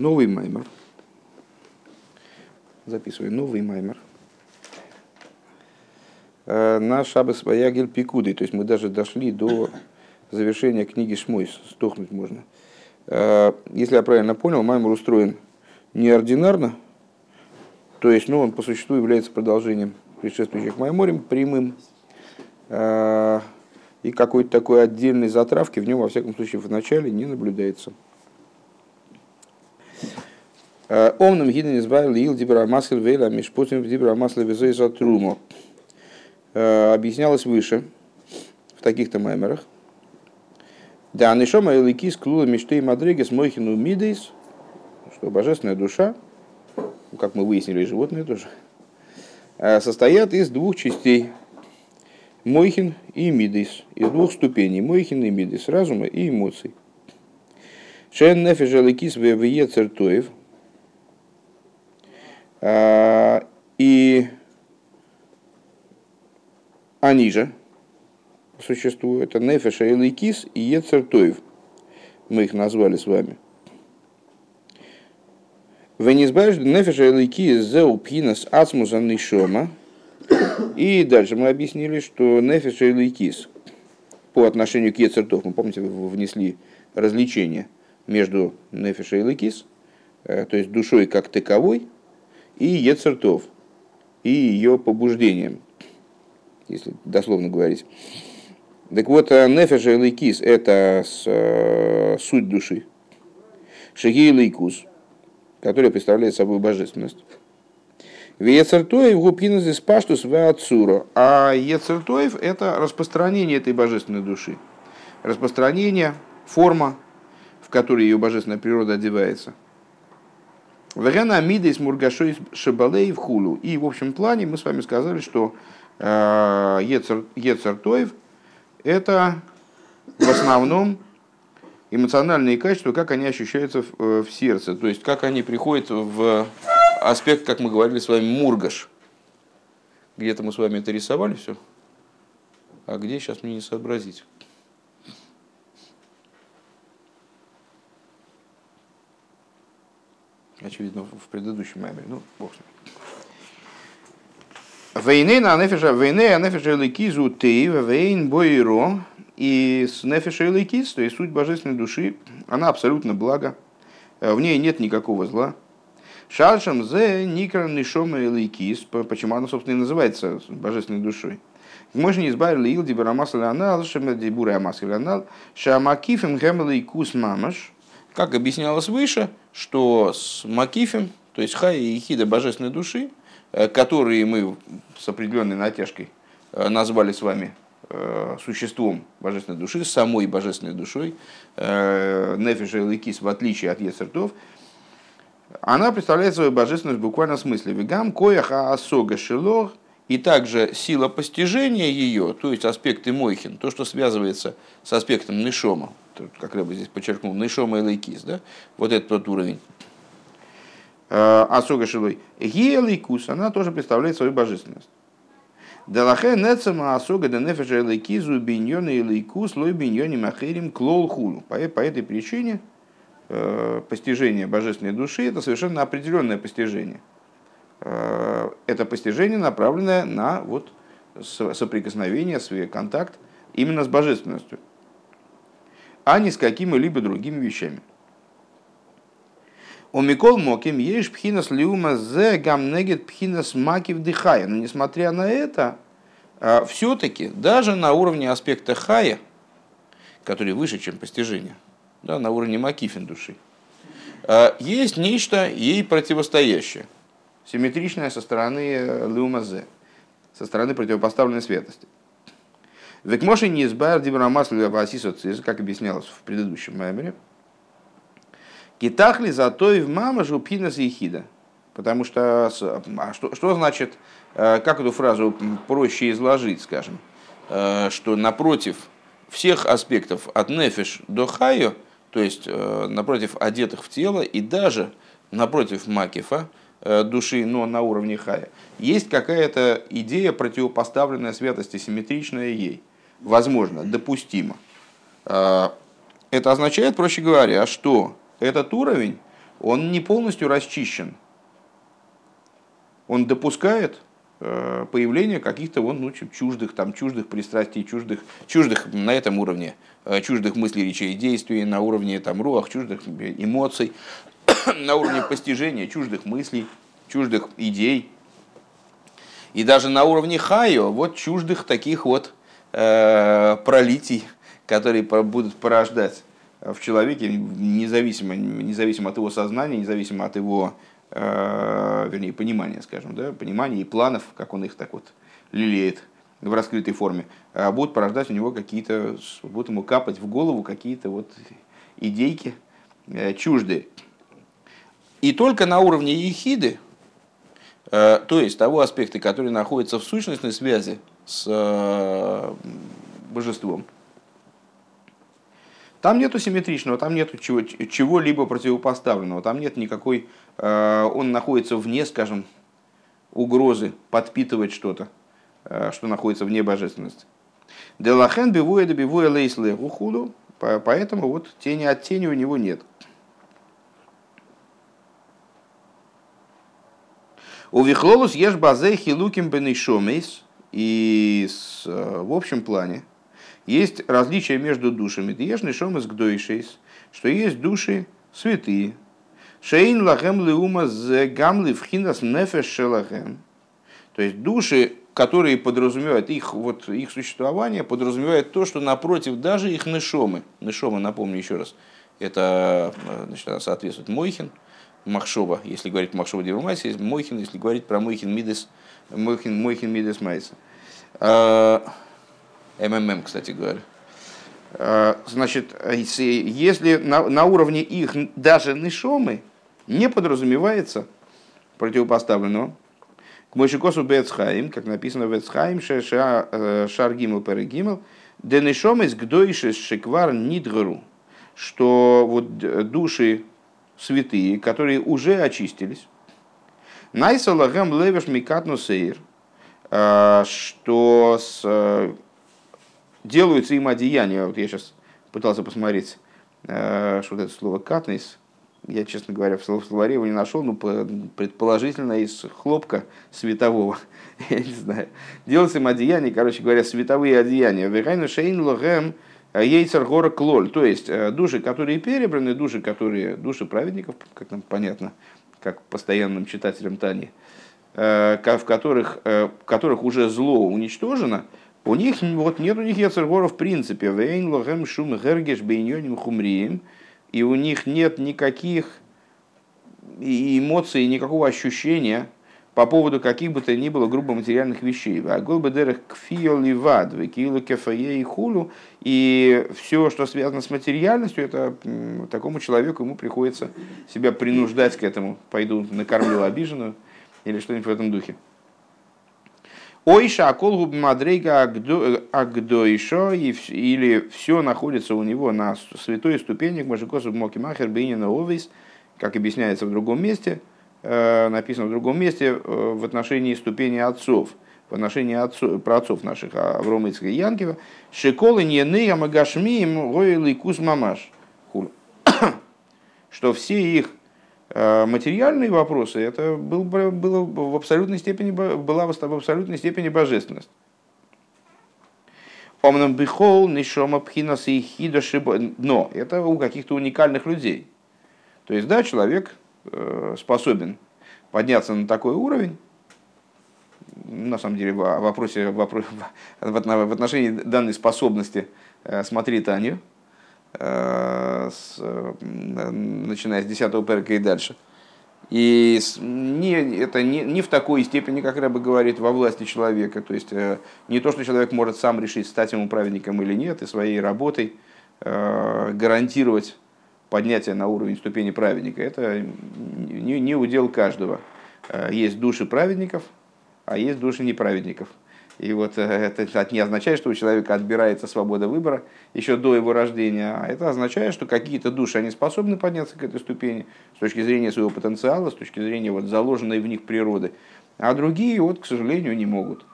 Новый маймер. Записываю новый маймер. Э, на Шабас Ваягель Пикуды. То есть мы даже дошли до завершения книги Шмойс. Сдохнуть можно. Э, если я правильно понял, маймер устроен неординарно. То есть ну, он по существу является продолжением предшествующих майморем прямым. Э, и какой-то такой отдельной затравки в нем, во всяком случае, в начале не наблюдается. Омным гиден избавил ил дибра масль вейла мишпутим дибра масль везой за труму. Э, объяснялось выше, в таких-то маймерах. Да, нишома эликис клула мечты и мадригес мойхину мидейс, что божественная душа, как мы выяснили, животные тоже, э, состоят из двух частей. Мойхин и Мидис. Из двух ступеней. Мойхин и Мидис. Разума и эмоций. Шен нефиш аликис ве цертоев. А, и они же существуют. Это нефиш аликис и ецертоев. Мы их назвали с вами. Венизбаешь нефиш аликис зеу пхинас ацмуса нишома – и дальше мы объяснили, что нефиш и лейкис по отношению к ецертов, мы помните, внесли развлечение между нефиш и лейкис, э, то есть душой как таковой, и ецертов, и ее побуждением, если дословно говорить. Так вот, э, нефиш и лейкис – это э, суть души. Шаги и лейкус, которая представляет собой божественность. Вецертоев гупинус из паштус веацуро. А Ецертоев – это распространение этой божественной души. Распространение, форма, в которой ее божественная природа одевается. Вегана Амида из Мургашой Шабалей в Хулу. И в общем плане мы с вами сказали, что э, Ецертоев – это в основном эмоциональные качества, как они ощущаются в, э, в сердце, то есть как они приходят в аспект, как мы говорили с вами, мургаш. Где-то мы с вами это рисовали все. А где сейчас мне не сообразить? Очевидно, в предыдущем маме. Ну, бог с ним. Вейны на нефиша, вейны а нефиша ликизу ты, вейн бойро. И с нефиша ликиз, то есть суть божественной души, она абсолютно благо. В ней нет никакого зла. Шаршам зе никр нишома лейкис, почему она, собственно, и называется божественной душой. Мы же не избавили ил дибарамасла анал, шема дибура амасла анал, шамакифем гемлейкус мамаш. Как объяснялось выше, что с макифем, то есть хай и хида божественной души, э, которые мы с определенной натяжкой э, назвали с вами э, существом божественной души, самой божественной душой, нефиша и лейкис, в отличие от ецертов, она представляет свою божественность в буквальном смысле. Вегам кояха асога шилох, и также сила постижения ее, то есть аспекты Мойхин, то, что связывается с аспектом Нишома, как я бы здесь подчеркнул, Нишома и Лейкис, да? вот этот тот уровень. Э, асога Шилой. Гия Лейкус, она тоже представляет свою божественность. Далахе нецама асога да нефеша Лейкизу биньона лой биньони махерим клол хулу. По этой причине Э, постижение божественной души это совершенно определенное постижение. Э, это постижение, направленное на вот соприкосновение, свой контакт именно с божественностью, а не с какими-либо другими вещами. У Микол Моким есть пхинас лиума зе гамнегет пхинас маки вдыхая. Но несмотря на это, э, все-таки даже на уровне аспекта хая, который выше, чем постижение – да, на уровне макифин души, а, есть нечто ей противостоящее, симметричное со стороны э, лумазе, со стороны противопоставленной светости. Векмоши не избавил дибрамасля васисоцис, как объяснялось в предыдущем меморе. Китахли зато и в мама жупинас и хида. Потому что, а что, что значит, э, как эту фразу проще изложить, скажем, э, что напротив всех аспектов от нефиш до хайо – то есть э, напротив одетых в тело и даже напротив макифа, души, но на уровне хая, есть какая-то идея, противопоставленная святости, симметричная ей. Возможно, допустимо. Э, это означает, проще говоря, что этот уровень он не полностью расчищен. Он допускает э, появление каких-то вон, ну, чуждых, там, чуждых пристрастий, чуждых, чуждых на этом уровне, э, чуждых мыслей, речей, действий, на уровне там, руах, чуждых эмоций, на уровне постижения чуждых мыслей, чуждых идей. И даже на уровне хайо, вот чуждых таких вот пролитий, которые будут порождать в человеке, независимо, независимо от его сознания, независимо от его, э, вернее, понимания, скажем, да, понимания и планов, как он их так вот лелеет в раскрытой форме, будут порождать у него какие-то, будут ему капать в голову какие-то вот идейки э, чуждые. И только на уровне ехиды, э, то есть того аспекта, который находится в сущностной связи с э, божеством, там нету симметричного, там нету чего, чего-либо противопоставленного, там нет никакой, э, он находится вне, скажем, угрозы подпитывать что-то, э, что находится вне божественности. Делахен бивуя да бивуя лейсле ухуду, поэтому вот тени от тени у него нет. У Вихлолус ешь базе хилуким бенишомейс, и э, в общем плане есть различие между душами. Ешный шомас гдойшейс, что есть души святые. Шейн лахем леума з гамли вхинас нефеш шелахем. То есть души, которые подразумевают их, вот, их существование, подразумевает то, что напротив даже их нешомы. Нешома, напомню еще раз, это значит, соответствует Мойхин, Махшова, если говорить Махшова Девамайса, Мойхин, если говорить про Мойхин Мидес, Мойхин, Мойхин Мидес Майса. А, МММ, кстати говоря. Э, значит, если на, на уровне их даже нишомы не подразумевается противопоставленного, к Мойшикосу Бецхаим, как написано в Бецхаим, э, Шаргимл Перегимл, Денешом из Гдойши Нидгару, что вот души святые, которые уже очистились, Найсалагам Левеш Микатну Сейр, э, что с делаются им одеяния. Вот я сейчас пытался посмотреть, э, что вот это слово «катнис», я, честно говоря, в словаре его не нашел, но предположительно из хлопка светового. я не знаю. Делается им одеяние, короче говоря, световые одеяния. Вегайну шейн логем ейцер гора клоль. То есть э, души, которые перебраны, души, которые, души праведников, как нам понятно, как постоянным читателям Тани, э, в которых, в которых уже зло уничтожено, у них вот нет у них яцергора в принципе. Вейн лохем шум гергеш бейньоним хумрием. И у них нет никаких эмоций, никакого ощущения по поводу каких бы то ни было грубо материальных вещей. А голбедерах кфио ливад, векилу кефае и хулу. И все, что связано с материальностью, это такому человеку ему приходится себя принуждать к этому. Пойду накормлю обиженную или что-нибудь в этом духе. Ойша аколгуб мадрейга агдойшо, или все находится у него на святой ступени, Машикосу Моки Махер Бейнина Овейс, как объясняется в другом месте, э, написано в другом месте э, в отношении ступени отцов, в отношении отцов, про отцов наших, Аврома и Янкива, Шиколы не не амагашмием гойлы кус мамаш. Что все их Э, материальные вопросы, это был, было в абсолютной степени, была в абсолютной степени божественность. Омнам бихол, нишома пхинас и Но это у каких-то уникальных людей. То есть, да, человек э, способен подняться на такой уровень, на самом деле, в вопросе, в, отношении данной способности э, смотри Таню, Э, э, начиная с 10 перка и дальше. И не, это не, не в такой степени, как Рэба говорит, во власти человека. То есть э, не то, что человек может сам решить, стать ему праведником или нет, и своей работой гарантировать поднятие на уровень ступени праведника. Это не, не удел каждого. Есть души праведников, а есть души неправедников. И вот э, это не означает, что у человека отбирается свобода выбора еще до его рождения, а это означает, что какие-то души, они способны подняться к этой ступени с точки зрения своего потенциала, с точки зрения вот заложенной в них природы, а другие, вот, к сожалению, не могут.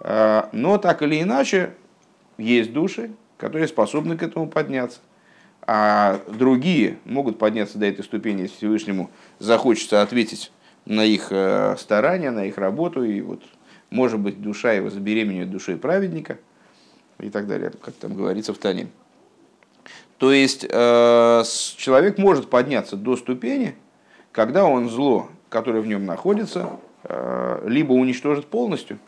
А, но так или иначе, есть души, которые способны к этому подняться. А другие могут подняться до этой ступени, если Всевышнему захочется ответить на их э, старания, на их работу, и вот, может быть, душа его забеременеет душой праведника и так далее, как там говорится в Тане. То есть э, человек может подняться до ступени, когда он зло, которое в нем находится, э, либо уничтожит полностью,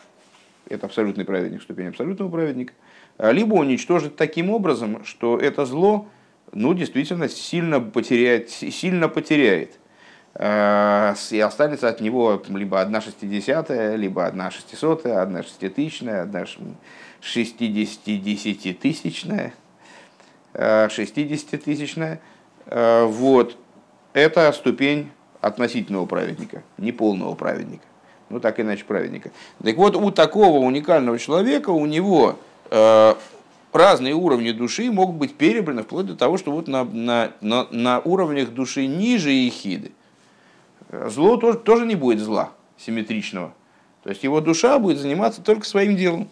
это абсолютный праведник, ступень абсолютного праведника, либо уничтожит таким образом, что это зло ну, действительно сильно потеряет, сильно потеряет. И останется от него либо одна шестидесятая, либо одна шестисотая, одна шеститысячная, одна шестидесятитысячная, шестидесятитысячная. Вот. Это ступень относительного праведника, не полного праведника. Ну, так иначе праведника. Так вот, у такого уникального человека, у него э, разные уровни души могут быть перебраны вплоть до того, что вот на, на, на, на уровнях души ниже ехиды зло тоже, тоже не будет зла симметричного. То есть его душа будет заниматься только своим делом,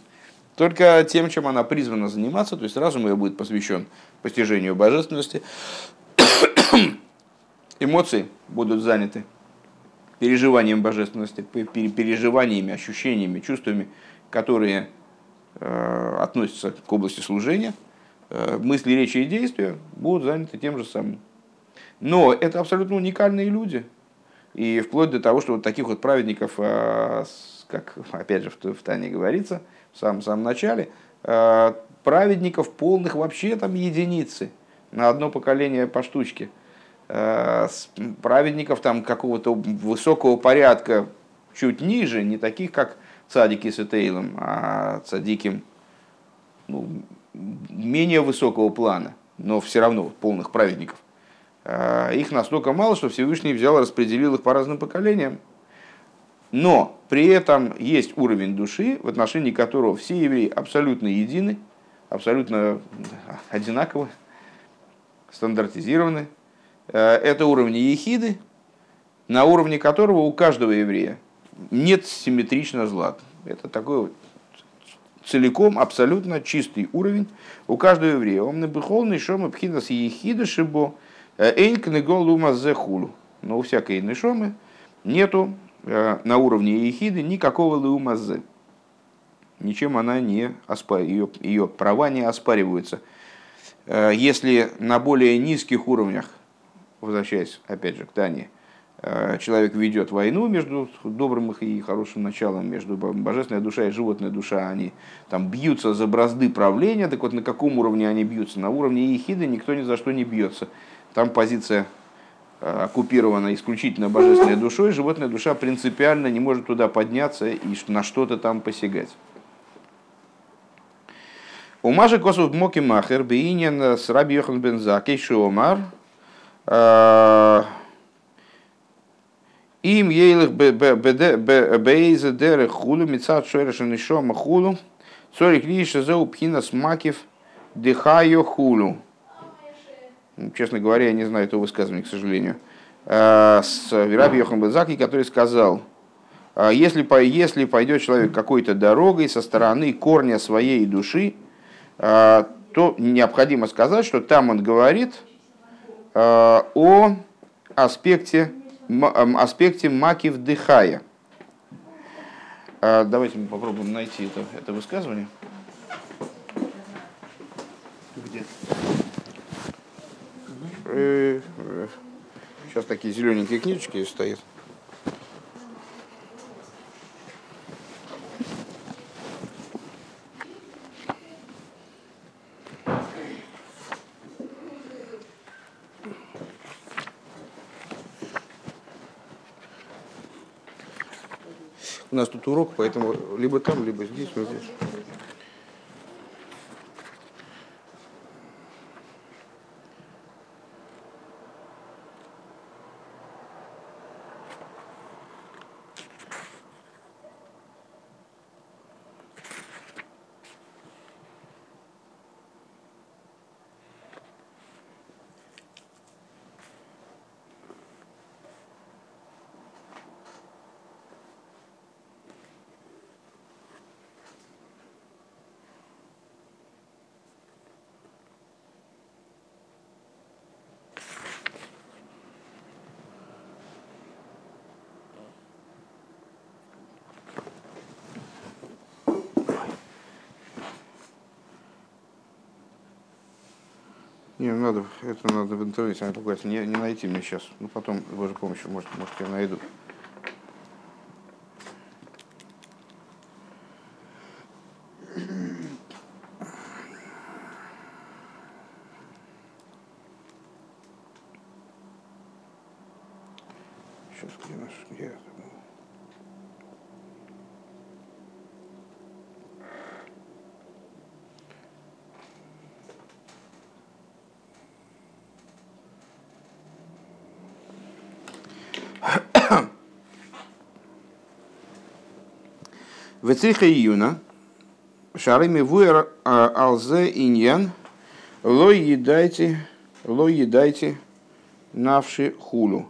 только тем, чем она призвана заниматься, то есть разум ее будет посвящен постижению божественности, эмоции будут заняты переживанием божественности, переживаниями, ощущениями, чувствами, которые относятся к области служения, э, мысли, речи и действия будут заняты тем же самым. Но это абсолютно уникальные люди. И вплоть до того, что вот таких вот праведников, э, как опять же в Тане говорится, в самом, самом начале, праведников полных вообще там единицы. На одно поколение по штучке – Э, праведников там какого-то высокого порядка чуть ниже, не таких, как цадики с Этейлом, а цадики ну, менее высокого плана, но все равно полных праведников. Э, их настолько мало, что Всевышний взял и распределил их по разным поколениям. Но при этом есть уровень души, в отношении которого все евреи абсолютно едины, абсолютно одинаковы, стандартизированы, Э, это уровни ехиды, на уровне которого у каждого еврея нет симметрично зла. Это такой целиком абсолютно чистый уровень у каждого еврея. Он набыхолный шом пхинас ехида шибо э, эйнк негол ума хулу. Но у всякой нишомы нету э, на уровне ехиды никакого лума Ничем она не оспаривается, ее, ее права не оспариваются. Если на более низких уровнях возвращаясь опять же к Тане, э, человек ведет войну между добрым и хорошим началом, между божественной душой и животной душа, они там бьются за бразды правления, так вот на каком уровне они бьются? На уровне ехиды никто ни за что не бьется. Там позиция э, оккупирована исключительно божественной душой, животная душа принципиально не может туда подняться и на что-то там посягать. У Маши Косов Моки Махер, Бейнин с Раби Йохан Бензакей Шиомар, Э, им ейлых бейзе дере хулу, мецат шойреша нишома хулу, цорик лиша зеу пхинас макив дыхаю хулу. Честно говоря, я не знаю этого высказывания, к сожалению. Э, с Раби Йохан Бензаки, который сказал, «Э, если, если пойдет человек какой-то дорогой со стороны корня своей души, то необходимо сказать, что там он говорит – о аспекте, аспекте маки вдыхая. Э, давайте мы попробуем найти это, это высказывание. Где? Сейчас э, такие зелененькие книжечки стоят. У нас тут урок, поэтому либо там, либо здесь, вот здесь. Это надо в интернете. Не, не найти мне сейчас. Ну, потом, с Божьей помощью, может, может, я найду. Сейчас, где наш, где это было? Вецриха июна, шарами вуэр алзе иньян, ло едайте, ло едайте навши. Тут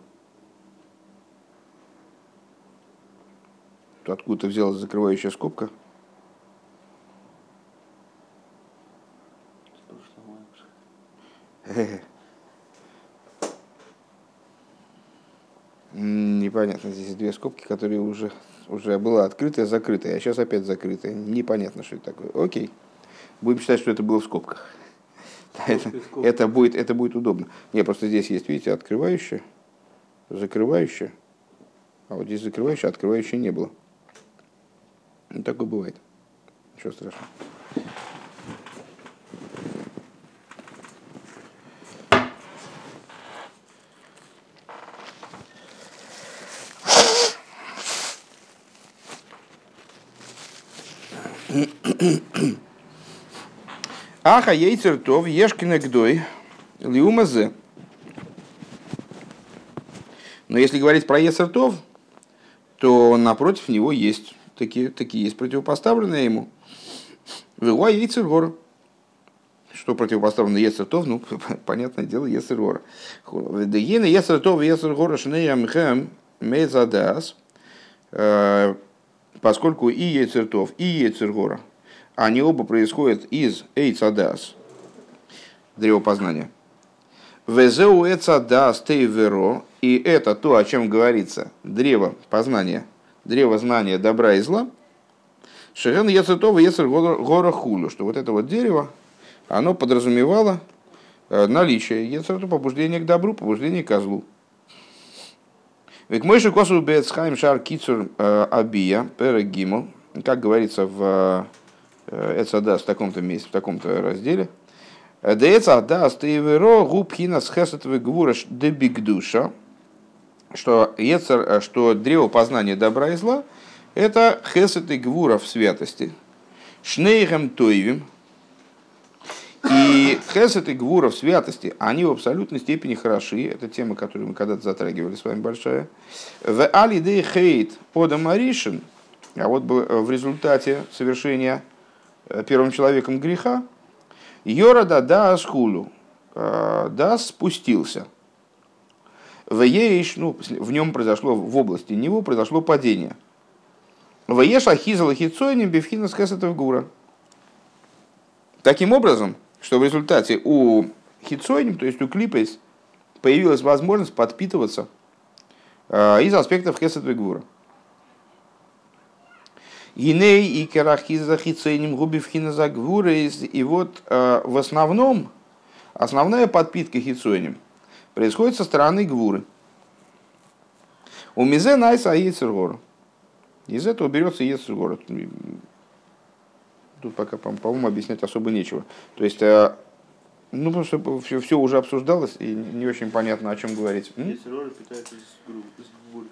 откуда взялась закрывающая скобка? Непонятно, здесь две скобки, которые уже, уже была открытая, закрытая, а сейчас опять закрытая. Непонятно, что это такое. Окей. Будем считать, что это было в скобках. Это, это, будет, это будет удобно. Не, просто здесь есть, видите, открывающая, закрывающая. А вот здесь закрывающая, открывающая не было. Ну, такое бывает. Ничего страшного. Аха ейцертов ешкина гдой лиумазе. Но если говорить про ецертов, то напротив него есть такие, такие есть противопоставленные ему. Вила яйцергора. Что противопоставлено Ецертов? Ну, понятное дело, Ецергора. Дегина Ецертов Ецергора Шнеямхэм Мезадас. Поскольку и Ецертов, и Ецергора, они оба происходят из Эйцадас, древо познания. Везеу Эцадас Тейверо, и это то, о чем говорится, древо познания – древо знания добра и зла, Шерен Яцетова Яцер Гора Хулю, что вот это вот дерево, оно подразумевало э, наличие Яцерту побуждения к добру, побуждения к злу. Ведь Мойши Косу Бецхайм Шар Кицур э, Абия, Перегимл, как говорится в э, Эцадас в таком-то месте, в таком-то разделе, Деэцадас Тейверо Губхина Схесет Вегвураш Дебигдуша, что, Ецер, э, что древо познания добра и зла – это хесет и гвура в святости. Шнейхем тойвим. И хесет и гвура в святости, они в абсолютной степени хороши. Это тема, которую мы когда-то затрагивали с вами большая. В алидей хейт одам аришин, а вот э, в результате совершения э, первым человеком греха, Йорада да аскулу, да спустился – в Еиш, ну, в нем произошло, в области него произошло падение. В Еш Ахизала Хицойним Бевхина Скесетов Гура. Таким образом, что в результате у Хицойним, то есть у Клипейс, появилась возможность подпитываться э, из аспектов Хесетов Гура. Иней и керахиза хицейним губивхина загвура. И вот э, в основном, основная подпитка хицойним – происходит со стороны Гвуры. У Мизе Найса Ейцергор. Из этого берется Ейцергор. Тут пока, по-моему, объяснять особо нечего. То есть, э, ну, потому что все, все уже обсуждалось, и не очень понятно, о чем говорить. Ецергора питается из Гвуры.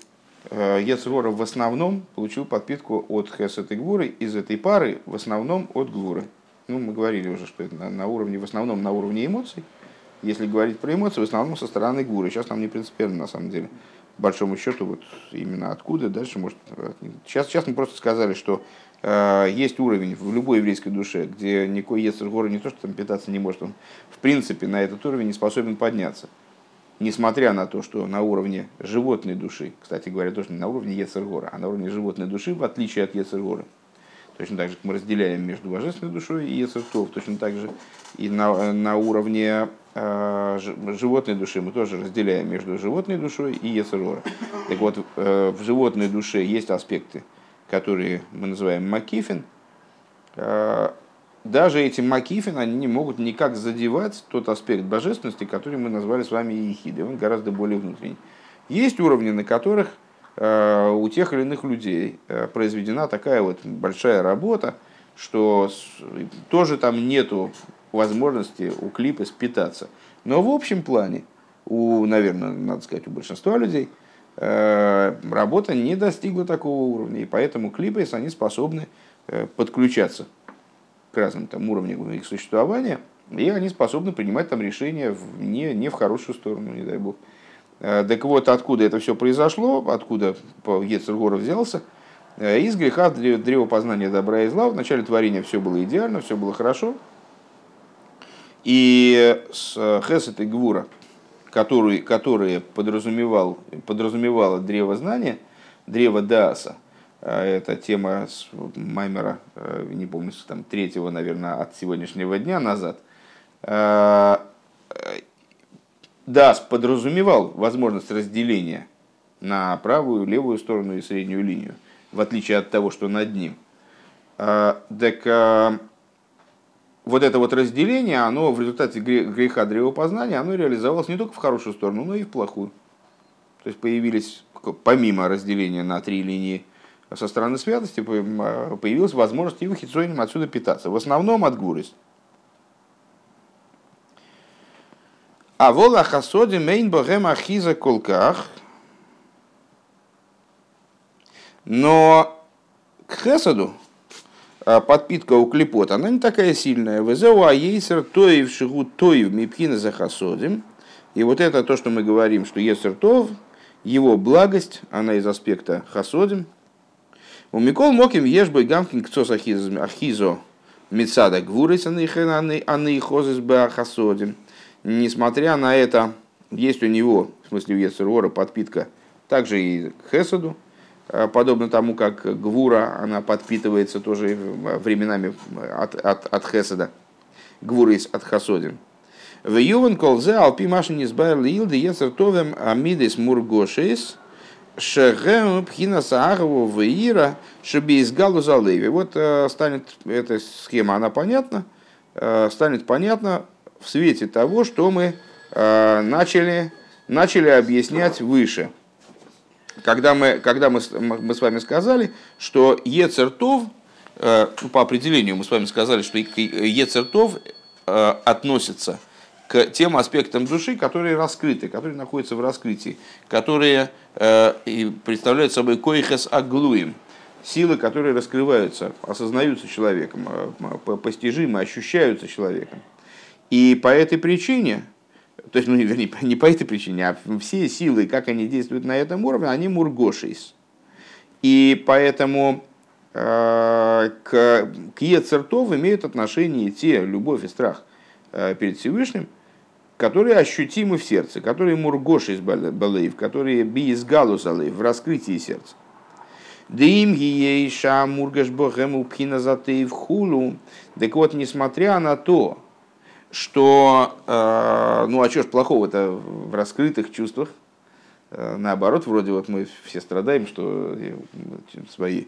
Ецергора в основном получил подпитку от Хесет и Гвуры, из этой пары в основном от Гвуры. Ну, мы говорили уже, что это на, уровне, в основном на уровне эмоций. Если говорить про эмоции, в основном со стороны гуры. Сейчас нам не принципиально, на самом деле. большому счету, вот именно откуда дальше может... Сейчас, сейчас мы просто сказали, что э, есть уровень в любой еврейской душе, где никакой Ецер горы не то, что там питаться не может, он в принципе на этот уровень не способен подняться. Несмотря на то, что на уровне животной души, кстати говоря, тоже не на уровне Ецергора, а на уровне животной души, в отличие от Ецергора, точно так же, мы разделяем между божественной душой и Ецертов, точно так же и на, на уровне Э, животной души мы тоже разделяем между животной душой и Ецерора. Так вот, э, в животной душе есть аспекты, которые мы называем макифин, э, даже эти макифин, они не могут никак задевать тот аспект божественности, который мы назвали с вами ехидой. Он гораздо более внутренний. Есть уровни, на которых э, у тех или иных людей э, произведена такая вот большая работа, что тоже там нету возможности у клипа спитаться. Но в общем плане, у, наверное, надо сказать, у большинства людей, э, работа не достигла такого уровня, и поэтому клипы, они способны подключаться к разным там, уровням их существования, и они способны принимать там решения в, не, не в хорошую сторону, не дай бог. Э, так вот, откуда это все произошло, откуда Ецергора взялся, э, из греха древа познания добра и зла. В начале творения все было идеально, все было хорошо. И с Хесет и Гвура, который, которые подразумевал, подразумевало древо знания, древо Дааса, это тема с Маймера, э, не помню, там третьего, наверное, от сегодняшнего дня назад. А, да, подразумевал возможность разделения на правую, левую сторону и среднюю линию, в отличие от того, что над ним. А, так вот это вот разделение, оно в результате греха древопознания, оно реализовалось не только в хорошую сторону, но и в плохую. То есть появились, помимо разделения на три линии, со стороны святости появилась возможность и выхицоиним отсюда питаться. В основном от гурис. А вола хасоди мейн богем ахиза колках. Но к хесаду а, подпитка у клепот, она не такая сильная. Везеу аейсер тоев шигу тоев мипхина за хасодим. И вот это то, что мы говорим, что есер тов, его благость, она из аспекта хасодим, у Микол Моким ешбой гамкин кцос ахизо мецада гвурис аны хозис бахасодим. Несмотря на это, есть у него, в смысле у Ецерора, подпитка также и к Хесаду, а, подобно тому, как Гвура, она подпитывается тоже временами от, от, от Хесада. Гвура из от Хасодин. В Ювен колзе алпи машин избавил илды ецертовем амидис мургошис – Шегем пхина саарову веира шеби галу залеви. Вот э, станет эта схема, она понятна, э, станет понятна в свете того, что мы э, начали, начали объяснять выше. Когда мы, когда мы, мы с вами сказали, что Ецертов, по определению мы с вами сказали, что Ецертов относится к тем аспектам души, которые раскрыты, которые находятся в раскрытии, которые э, представляют собой коихес аглуим, силы, которые раскрываются, осознаются человеком, э, постижимы, ощущаются человеком. И по этой причине, то есть, ну, вернее, не по этой причине, а все силы, как они действуют на этом уровне, они мургошис. И поэтому э, к, к Ецертов имеют отношение те, любовь и страх э, перед Всевышним, которые ощутимы в сердце, которые мургош из балеев, которые би из галузалеев в раскрытии сердца. Дим гиейша мургаш богему пхина в хулу. Так вот, несмотря на то, что, э, ну а что ж плохого-то в раскрытых чувствах, э, наоборот, вроде вот мы все страдаем, что э, свои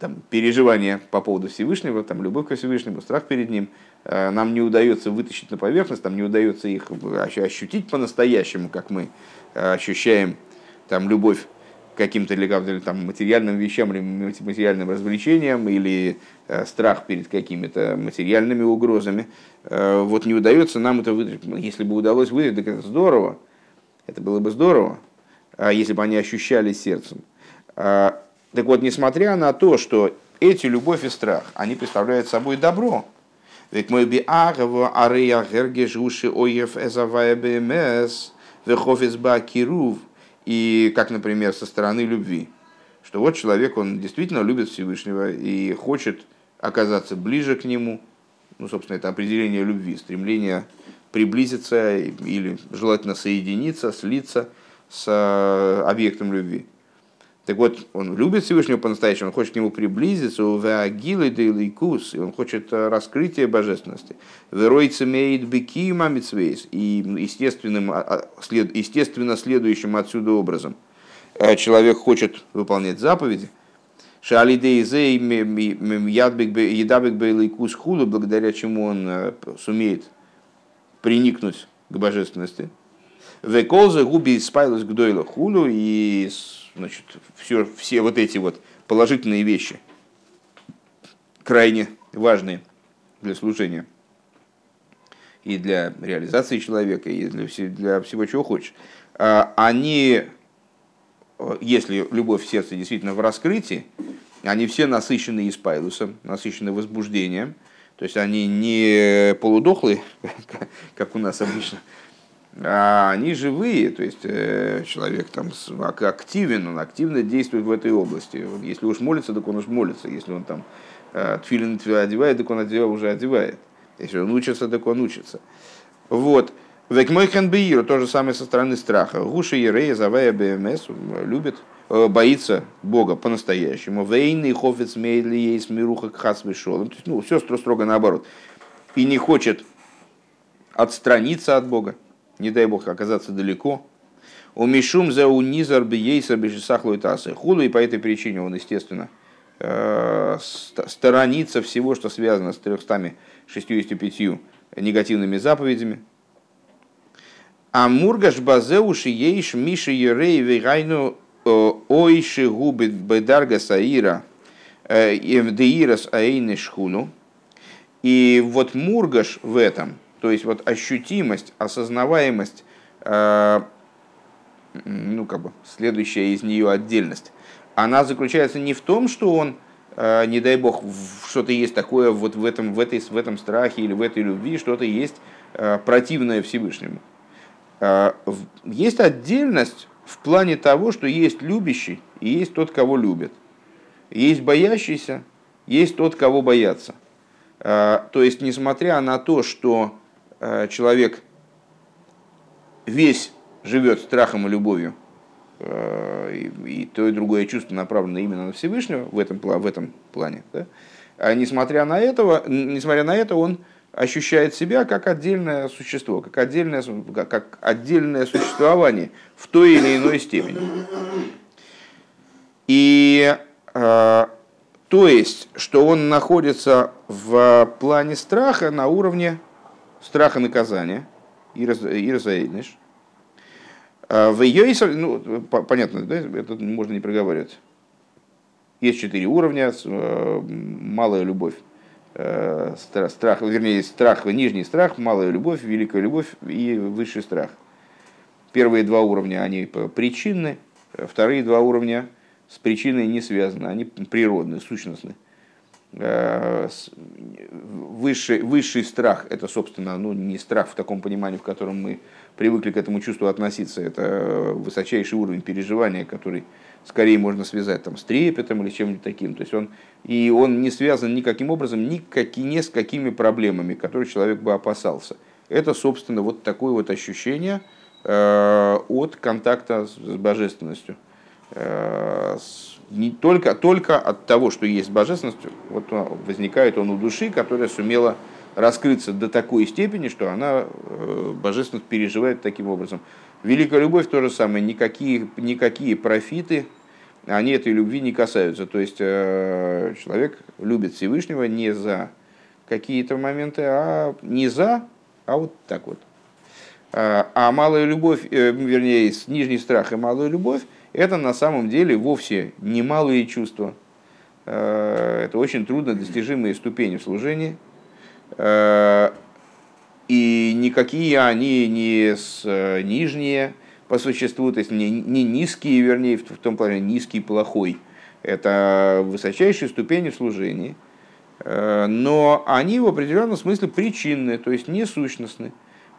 там, переживания по поводу Всевышнего, там, любовь к Всевышнему, страх перед Ним, э, нам не удается вытащить на поверхность, нам не удается их ощутить по-настоящему, как мы э, ощущаем там, любовь к каким-то или там, материальным вещам или материальным развлечениям или э, страх перед какими-то материальными угрозами. Вот не удается нам это выдать. Если бы удалось выдать, так это здорово. Это было бы здорово, а если бы они ощущали сердцем. А так вот, несмотря на то, что эти любовь и страх, они представляют собой добро, ведь мой би агава арея гергежуши оев эзавая бмс вехофис ба кирув, и как, например, со стороны любви, что вот человек, он действительно любит Всевышнего и хочет оказаться ближе к нему, ну, собственно, это определение любви, стремление приблизиться или желательно соединиться, слиться с э, объектом любви. Так вот, он любит Всевышнего по-настоящему, он хочет к нему приблизиться, у веагилы дейликус, и он хочет э, раскрытия божественности. Веройца меет беки мамицвейс, и естественным, а, а, естественно следующим отсюда образом. Э, человек хочет выполнять заповеди, Шалидейзей ядбек бейлайкус худу, благодаря чему он э, сумеет приникнуть к божественности. Веколза губи спайлась к дойлу хулю и значит, все, все вот эти вот положительные вещи, крайне важные для служения и для реализации человека, и для, для всего, чего хочешь, а, они, если любовь в сердце действительно в раскрытии, они все насыщены испайлусом, насыщены возбуждением, то есть они не полудохлые, как у нас обычно, а они живые, то есть э, человек там активен, он активно действует в этой области. Если уж молится, так он уж молится. Если он там э, тфилин одевает, так он одевает, уже одевает. Если он учится, так он учится. Вот. Векмойхан Беиру, то же самое со стороны страха. Гуши Ерея, Завая БМС, любит, э, боится Бога по-настоящему. Вейный хофец мейдли есть мируха кхас. То есть, ну, все строго наоборот. И не хочет отстраниться от Бога не дай бог оказаться далеко. У Мишум за унизар бейсар бешисахлой тасы. Худу, и по этой причине он, естественно, э, сторонится всего, что связано с 365 негативными заповедями. А мургаш базеуши ейш миши ерей вегайну э, ойши губы бедарга саира э, деирас аэйны шхуну. И вот мургаш в этом – то есть вот ощутимость, осознаваемость, э, ну как бы следующая из нее отдельность, она заключается не в том, что он, э, не дай бог, что-то есть такое вот в этом, в, этой, в этом страхе или в этой любви, что-то есть э, противное Всевышнему. Есть отдельность в плане того, что есть любящий и есть тот, кого любят. Есть боящийся, есть тот, кого боятся. То есть, несмотря на то, что Э, человек весь живет страхом и любовью, э, и то и другое чувство направлено именно на Всевышнего в этом, в этом плане, да? а несмотря на, этого, несмотря на это, он ощущает себя как отдельное существо, как отдельное, как отдельное существование в той или иной степени. И э, то есть, что он находится в плане страха на уровне страха наказания, Ирзаэйныш. А, в ее, ну, понятно, да, это можно не проговаривать. Есть четыре уровня, э, малая любовь, э, страх, вернее, страх, нижний страх, малая любовь, великая любовь и высший страх. Первые два уровня, они причинны, вторые два уровня с причиной не связаны, они природные, сущностные. Э, высший, высший страх, это, собственно, ну, не страх в таком понимании, в котором мы привыкли к этому чувству относиться, это высочайший уровень переживания, который скорее можно связать там, с трепетом или чем-нибудь таким. То есть он, и он не связан никаким образом никаки, ни с какими проблемами, которые человек бы опасался. Это, собственно, вот такое вот ощущение э, от контакта с, с божественностью. Э, не только, только от того, что есть божественность, вот возникает он у души, которая сумела раскрыться до такой степени, что она э, божественность переживает таким образом. Великая любовь то же самое, никакие, никакие профиты, они этой любви не касаются. То есть э, человек любит Всевышнего не за какие-то моменты, а не за, а вот так вот. А малая любовь, вернее, нижний страх и малая любовь, это на самом деле вовсе не малые чувства. Э, это очень трудно достижимые ступени в служении. Э, и никакие они не с, э, нижние по существу, то есть не, не низкие, вернее, в том плане низкий, плохой. Это высочайшие ступени в служении. Но они в определенном смысле причинные, то есть не сущностные.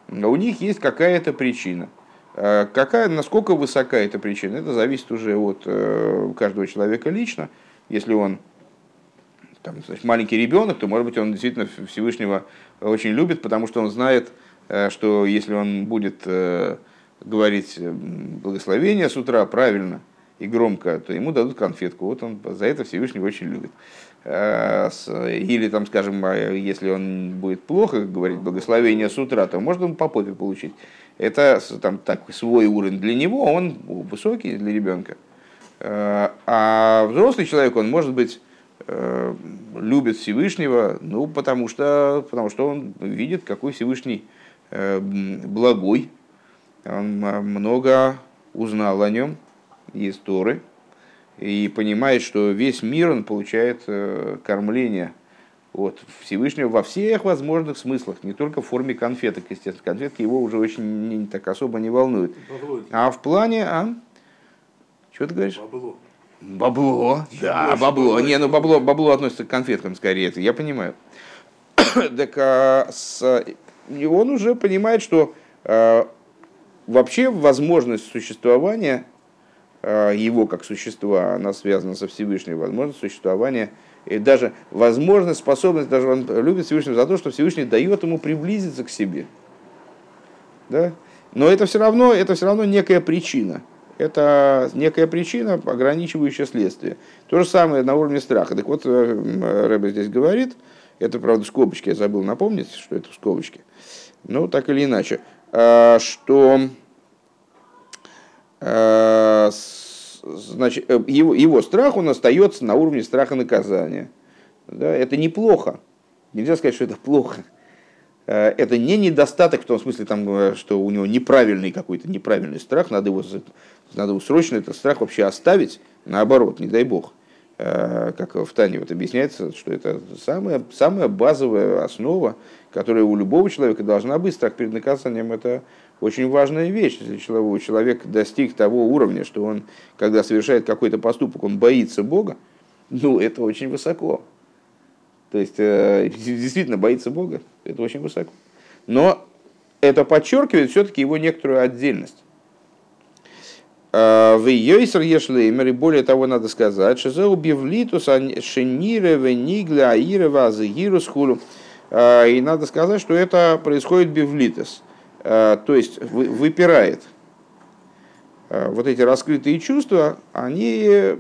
У них есть какая-то причина – какая, насколько высока эта причина, это зависит уже от э, каждого человека лично. Если он там, значит, маленький ребенок, то, может быть, он действительно Всевышнего очень любит, потому что он знает, э, что если он будет говорить благословение с утра правильно и громко, то ему дадут конфетку. Вот он за это Всевышнего очень любит. Или, там, скажем, если он будет плохо говорить благословение с утра, то может он по попе получить это там, так, свой уровень для него, он высокий для ребенка. А взрослый человек, он может быть любит Всевышнего, ну, потому что, потому что он видит, какой Всевышний благой. Он много узнал о нем из Торы и понимает, что весь мир он получает кормление от Всевышнего во всех возможных смыслах, не только в форме конфеток, естественно. Конфетки его уже очень не, так особо не волнуют. Бабло. А в плане... А? Что ты говоришь? Бабло. Бабло, да, бабло. Не, ну бабло, бабло относится к конфеткам скорее, я понимаю. так а, с, и он уже понимает, что а, вообще возможность существования а, его как существа, она связана со Всевышним, возможность существования и даже возможность, способность, даже он любит Всевышнего за то, что Всевышний дает ему приблизиться к себе. Да? Но это все равно, это все равно некая причина. Это некая причина, ограничивающая следствие. То же самое на уровне страха. Так вот, э, Рэбе здесь говорит, это, правда, скобочки, я забыл напомнить, что это скобочки. Ну, так или иначе, э, что э, значит, э, его, его страх, он остается на уровне страха наказания. Да, это неплохо. Нельзя сказать, что это плохо. Э, это не недостаток в том смысле, там, э, что у него неправильный какой-то неправильный страх, надо его, надо его срочно этот страх вообще оставить, наоборот, не дай бог. Как в Тане вот объясняется, что это самая, самая базовая основа, которая у любого человека должна быть. Страх перед наказанием – это очень важная вещь. Если человек достиг того уровня, что он, когда совершает какой-то поступок, он боится Бога, ну, это очень высоко. То есть, э, действительно боится Бога, это очень высоко. Но это подчеркивает все-таки его некоторую отдельность. Э, в Йойсер Ешлеймер, и более того, надо сказать, что за убивлитус шенире венигля аира вазагирус хулу. Э, и надо сказать, что это происходит бивлитус то есть выпирает. Э, вот эти раскрытые чувства, они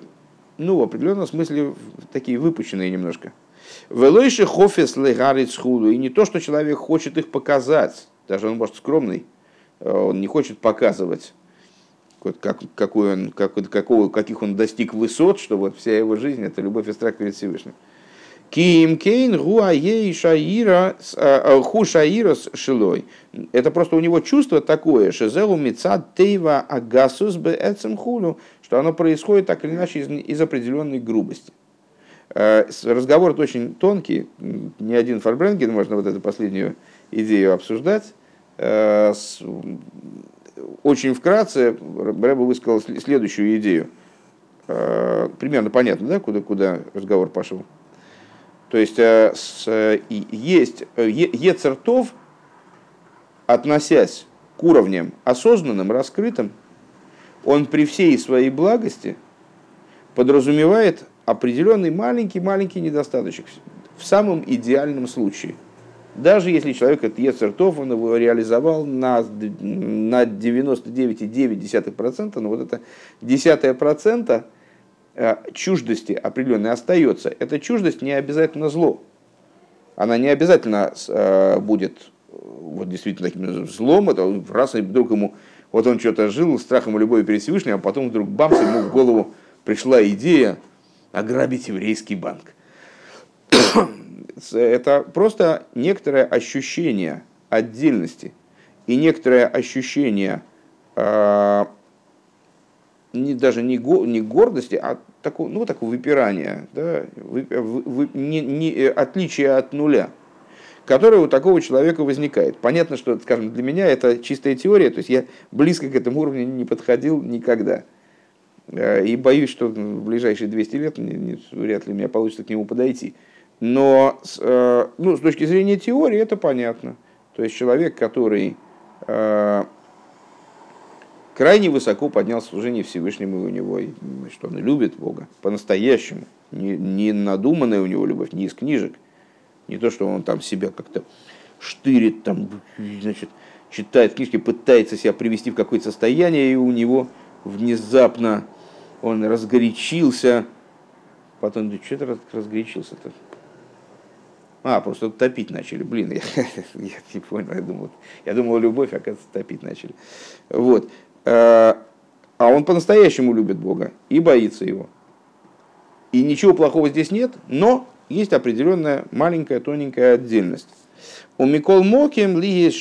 ну, в определенном смысле такие выпущенные немножко. Велойши хофес легарит схуду. И не то, что человек хочет их показать, даже он может скромный, э, он не хочет показывать, как, какой он, как, какого, каких он достиг высот, что вот вся его жизнь это любовь и страх перед Всевышним. Ким кейн гуае шаира а, а, ху шаира шилой. Это просто у него чувство такое, шезелу мица тейва агасус бе эцем хулю, что оно происходит так или иначе из, из определенной грубости. Э, разговор очень тонкий, ни один Фарбренген, можно вот эту последнюю идею обсуждать. Э, очень вкратце Брэба высказал следующую идею. Э, примерно понятно, да, куда, куда разговор пошел? То есть э, э, есть э, Ецертов, относясь к уровням осознанным, раскрытым, он при всей своей благости подразумевает определенный маленький-маленький недостаточек в самом идеальном случае. Даже если человек этот Ецертов, он его реализовал на, на 99,9%, но вот это десятое процента – чуждости определенной остается, эта чуждость не обязательно зло. Она не обязательно э, будет э, вот действительно таким злом, это раз и вдруг ему, вот он что-то жил страхом и любовью перед Всевышним, а потом вдруг бамс, ему в голову пришла идея ограбить еврейский банк. это просто некоторое ощущение отдельности и некоторое ощущение не, даже не, го, не гордости, а такого, ну, такого выпирания, да, вы, вы, не, не, э, отличие от нуля, которое у такого человека возникает. Понятно, что, скажем, для меня это чистая теория, то есть я близко к этому уровню не подходил никогда. Э, и боюсь, что в ближайшие 200 лет вряд ли у меня получится к нему подойти. Но э, ну, с точки зрения теории это понятно. То есть человек, который крайне высоко поднял служение Всевышнему у него, что он любит Бога по-настоящему. Не, не надуманная у него любовь, не из книжек. Не то, что он там себя как-то штырит, там, значит, читает книжки, пытается себя привести в какое-то состояние, и у него внезапно он разгорячился. Потом, да что ты разгорячился-то? А, просто топить начали. Блин, я, я не понял, я думал, я думал, любовь, оказывается, топить начали. Вот. Э, а он по-настоящему любит Бога и боится его. И ничего плохого здесь нет, но есть определенная маленькая тоненькая отдельность. У Микол Моким ли есть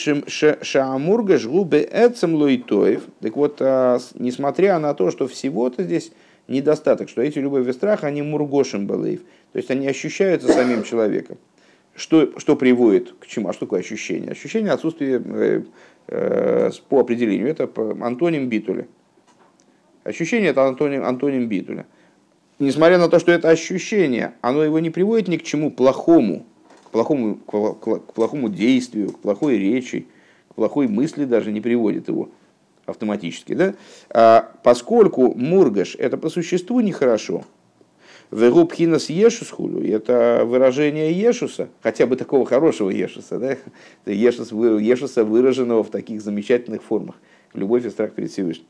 шаамурга жгубе эцем луитоев. Так вот, а, несмотря на то, что всего-то здесь недостаток, что эти любовь и страх, они мургошим балеев. То есть они ощущаются самим человеком. Что, что приводит к чему? А что такое ощущение? Ощущение отсутствия э, по определению. Это антоним битуля. Ощущение это антоним, антоним битуля. Несмотря на то, что это ощущение, оно его не приводит ни к чему плохому, к плохому, к, плохому действию, к плохой речи, к плохой мысли даже не приводит его автоматически. Да? А поскольку мургаш это по существу нехорошо, Верубхинас Ешус хулю, это выражение Ешуса, хотя бы такого хорошего Ешуса, да? Ешус, Ешуса, выраженного в таких замечательных формах. Любовь и страх перед Всевышним.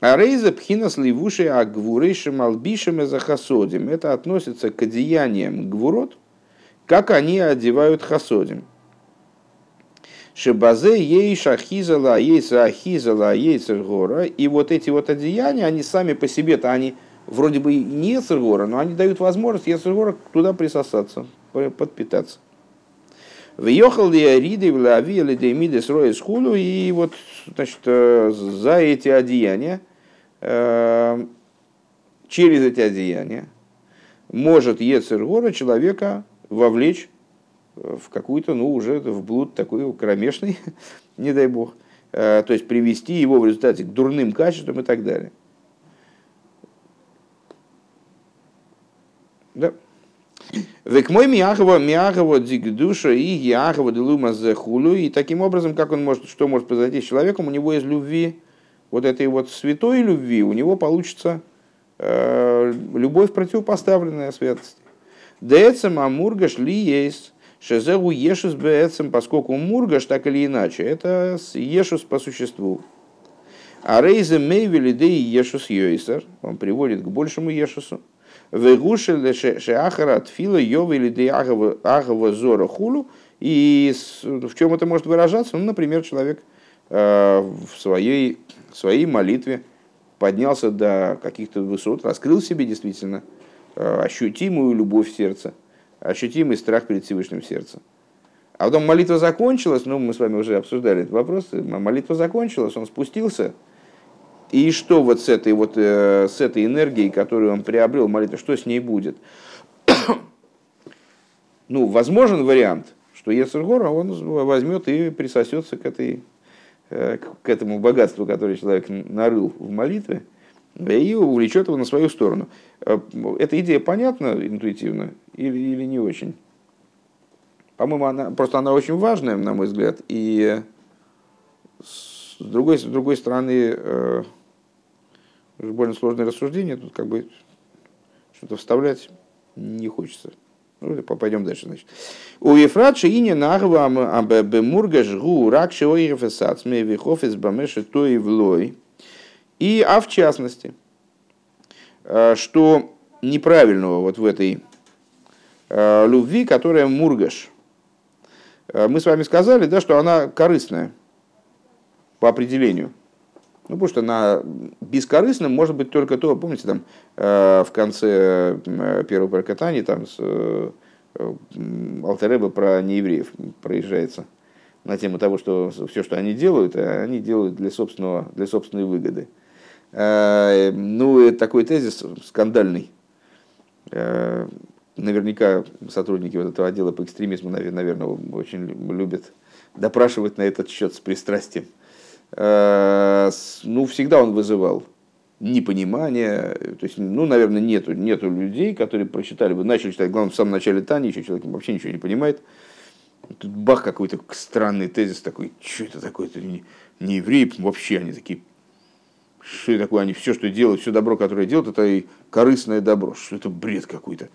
А рейза пхинас ливуши а гвурейшим албишем захасодим. Это относится к одеяниям гвурот, как они одевают хасодим. Шебазе ейш ахизала, ейса ахизала, ейса гора. И вот эти вот одеяния, они сами по себе-то, они вроде бы не Ецергора, но они дают возможность Ецергора туда присосаться, подпитаться. Въехал ли Ариды в Лави или Демиды с Роя Скулу, и вот значит, э, за эти одеяния, э, через эти одеяния, может Ецергора человека вовлечь в какую-то, ну, уже в блуд такой кромешный, не дай бог, э, то есть привести его в результате к дурным качествам и так далее. Да. Век мой миахова миахова дигдуша и яхова делума захулю. И таким образом, как он может, что может произойти с человеком, у него из любви, вот этой вот святой любви, у него получится э, любовь противопоставленная святости. Децем амургаш ли есть. Шезеру ешус бецем, поскольку мургаш так или иначе, это ешус по существу. А рейзе мейвели дей ешус йойсер, он приводит к большему ешусу. Вегушили шеахара тфила йова или деагава зора хулу. И в чем это может выражаться? Ну, например, человек э, в своей, в своей молитве поднялся до каких-то высот, раскрыл себе действительно э, ощутимую любовь в сердце, ощутимый страх перед Всевышним сердцем. А потом молитва закончилась, ну, мы с вами уже обсуждали этот вопрос, молитва закончилась, он спустился, и что вот с этой, вот, э, с этой энергией, которую он приобрел молитву, что с ней будет? ну, возможен вариант, что Ецергора он возьмет и присосется к, этой, э, к этому богатству, которое человек нарыл в молитве, и увлечет его на свою сторону. Э, эта идея понятна интуитивно или, или не очень? По-моему, она, просто она очень важная, на мой взгляд, и с другой, с другой стороны, больно сложное рассуждение, тут как бы что-то вставлять не хочется. Ну, пойдем дальше, значит. У Ефрат и не нагва бемурга жгу рак шеоиров эсац мевихов из бамеши то и влой. И, а в частности, э, что неправильного вот в этой э, любви, которая мургаш. Э, мы с вами сказали, да, что она корыстная по определению – ну, потому что на бескорыстном может быть только то, помните, там э, в конце э, первого прокатания там с э, Алтереба про неевреев проезжается на тему того, что все, что они делают, они делают для, собственного, для собственной выгоды. Ну, такой тезис скандальный. Наверняка сотрудники вот этого отдела по экстремизму, наверное, очень любят допрашивать на этот счет с пристрастием. Э, ну, всегда он вызывал непонимание. То есть, ну, наверное, нету, нету людей, которые прочитали бы, начали читать, главное, в самом начале Тани, еще человек вообще ничего не понимает. Тут бах какой-то странный тезис такой, что это такое, это не, не евреи, вообще они такие, что это такое, они все, что делают, все добро, которое делают, это и корыстное добро, что это бред какой-то.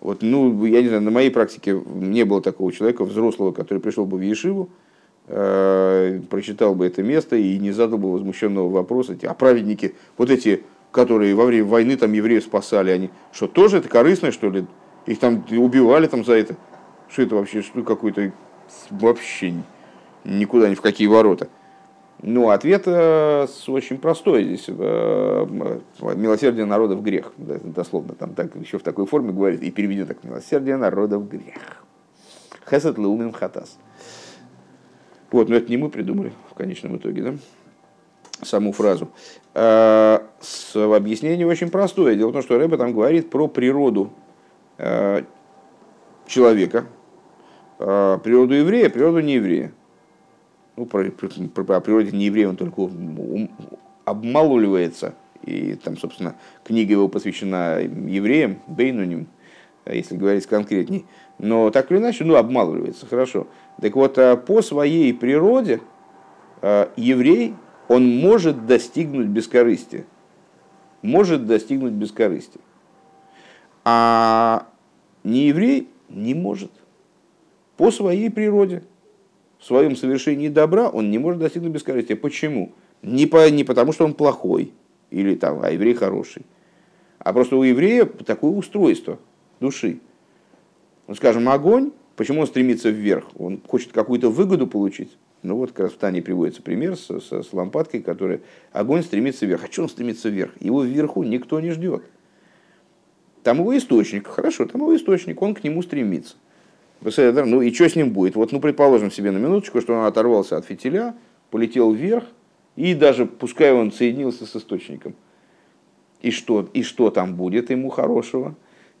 Вот, ну, я не знаю, на моей практике не было такого человека, взрослого, который пришел бы в Ешиву, Э, прочитал бы это место и не задал бы возмущенного вопроса, а праведники, вот эти, которые во время войны там евреев спасали, они что, тоже это корыстное, что ли? Их там убивали там за это? Что это вообще, что какой-то вообще никуда ни в какие ворота. Ну, ответ э, очень простой здесь. Э, милосердие народов грех. Дословно там так, еще в такой форме говорит и переведено так. Милосердие народов грех. Хесет леумим хатас. Вот, но это не мы придумали в конечном итоге, да? Саму фразу. Э, с объяснением очень простое. Дело в том, что Рэбе там говорит про природу человека, природу еврея, природу нееврея ну, про, про, про, о природе не еврея он только обмалуливается. И там, собственно, книга его посвящена евреям, Бейнуним, если говорить конкретней. Но так или иначе, ну, обмалывается, хорошо. Так вот, а по своей природе а, еврей, он может достигнуть бескорыстия. Может достигнуть бескорыстия. А не еврей не может. По своей природе в своем совершении добра он не может достигнуть бескорыстия. Почему? Не, по, не потому, что он плохой, или там, а еврей хороший, а просто у еврея такое устройство души. Ну, скажем, огонь, почему он стремится вверх? Он хочет какую-то выгоду получить. Ну вот как раз в Тане приводится пример с, с, с лампадкой, которая огонь стремится вверх. А что он стремится вверх? Его вверху никто не ждет. Там его источник, хорошо, там его источник, он к нему стремится. Ну и что с ним будет? Вот, ну, предположим себе на минуточку, что он оторвался от фитиля, полетел вверх, и даже, пускай он соединился с источником. И что, и что там будет ему хорошего?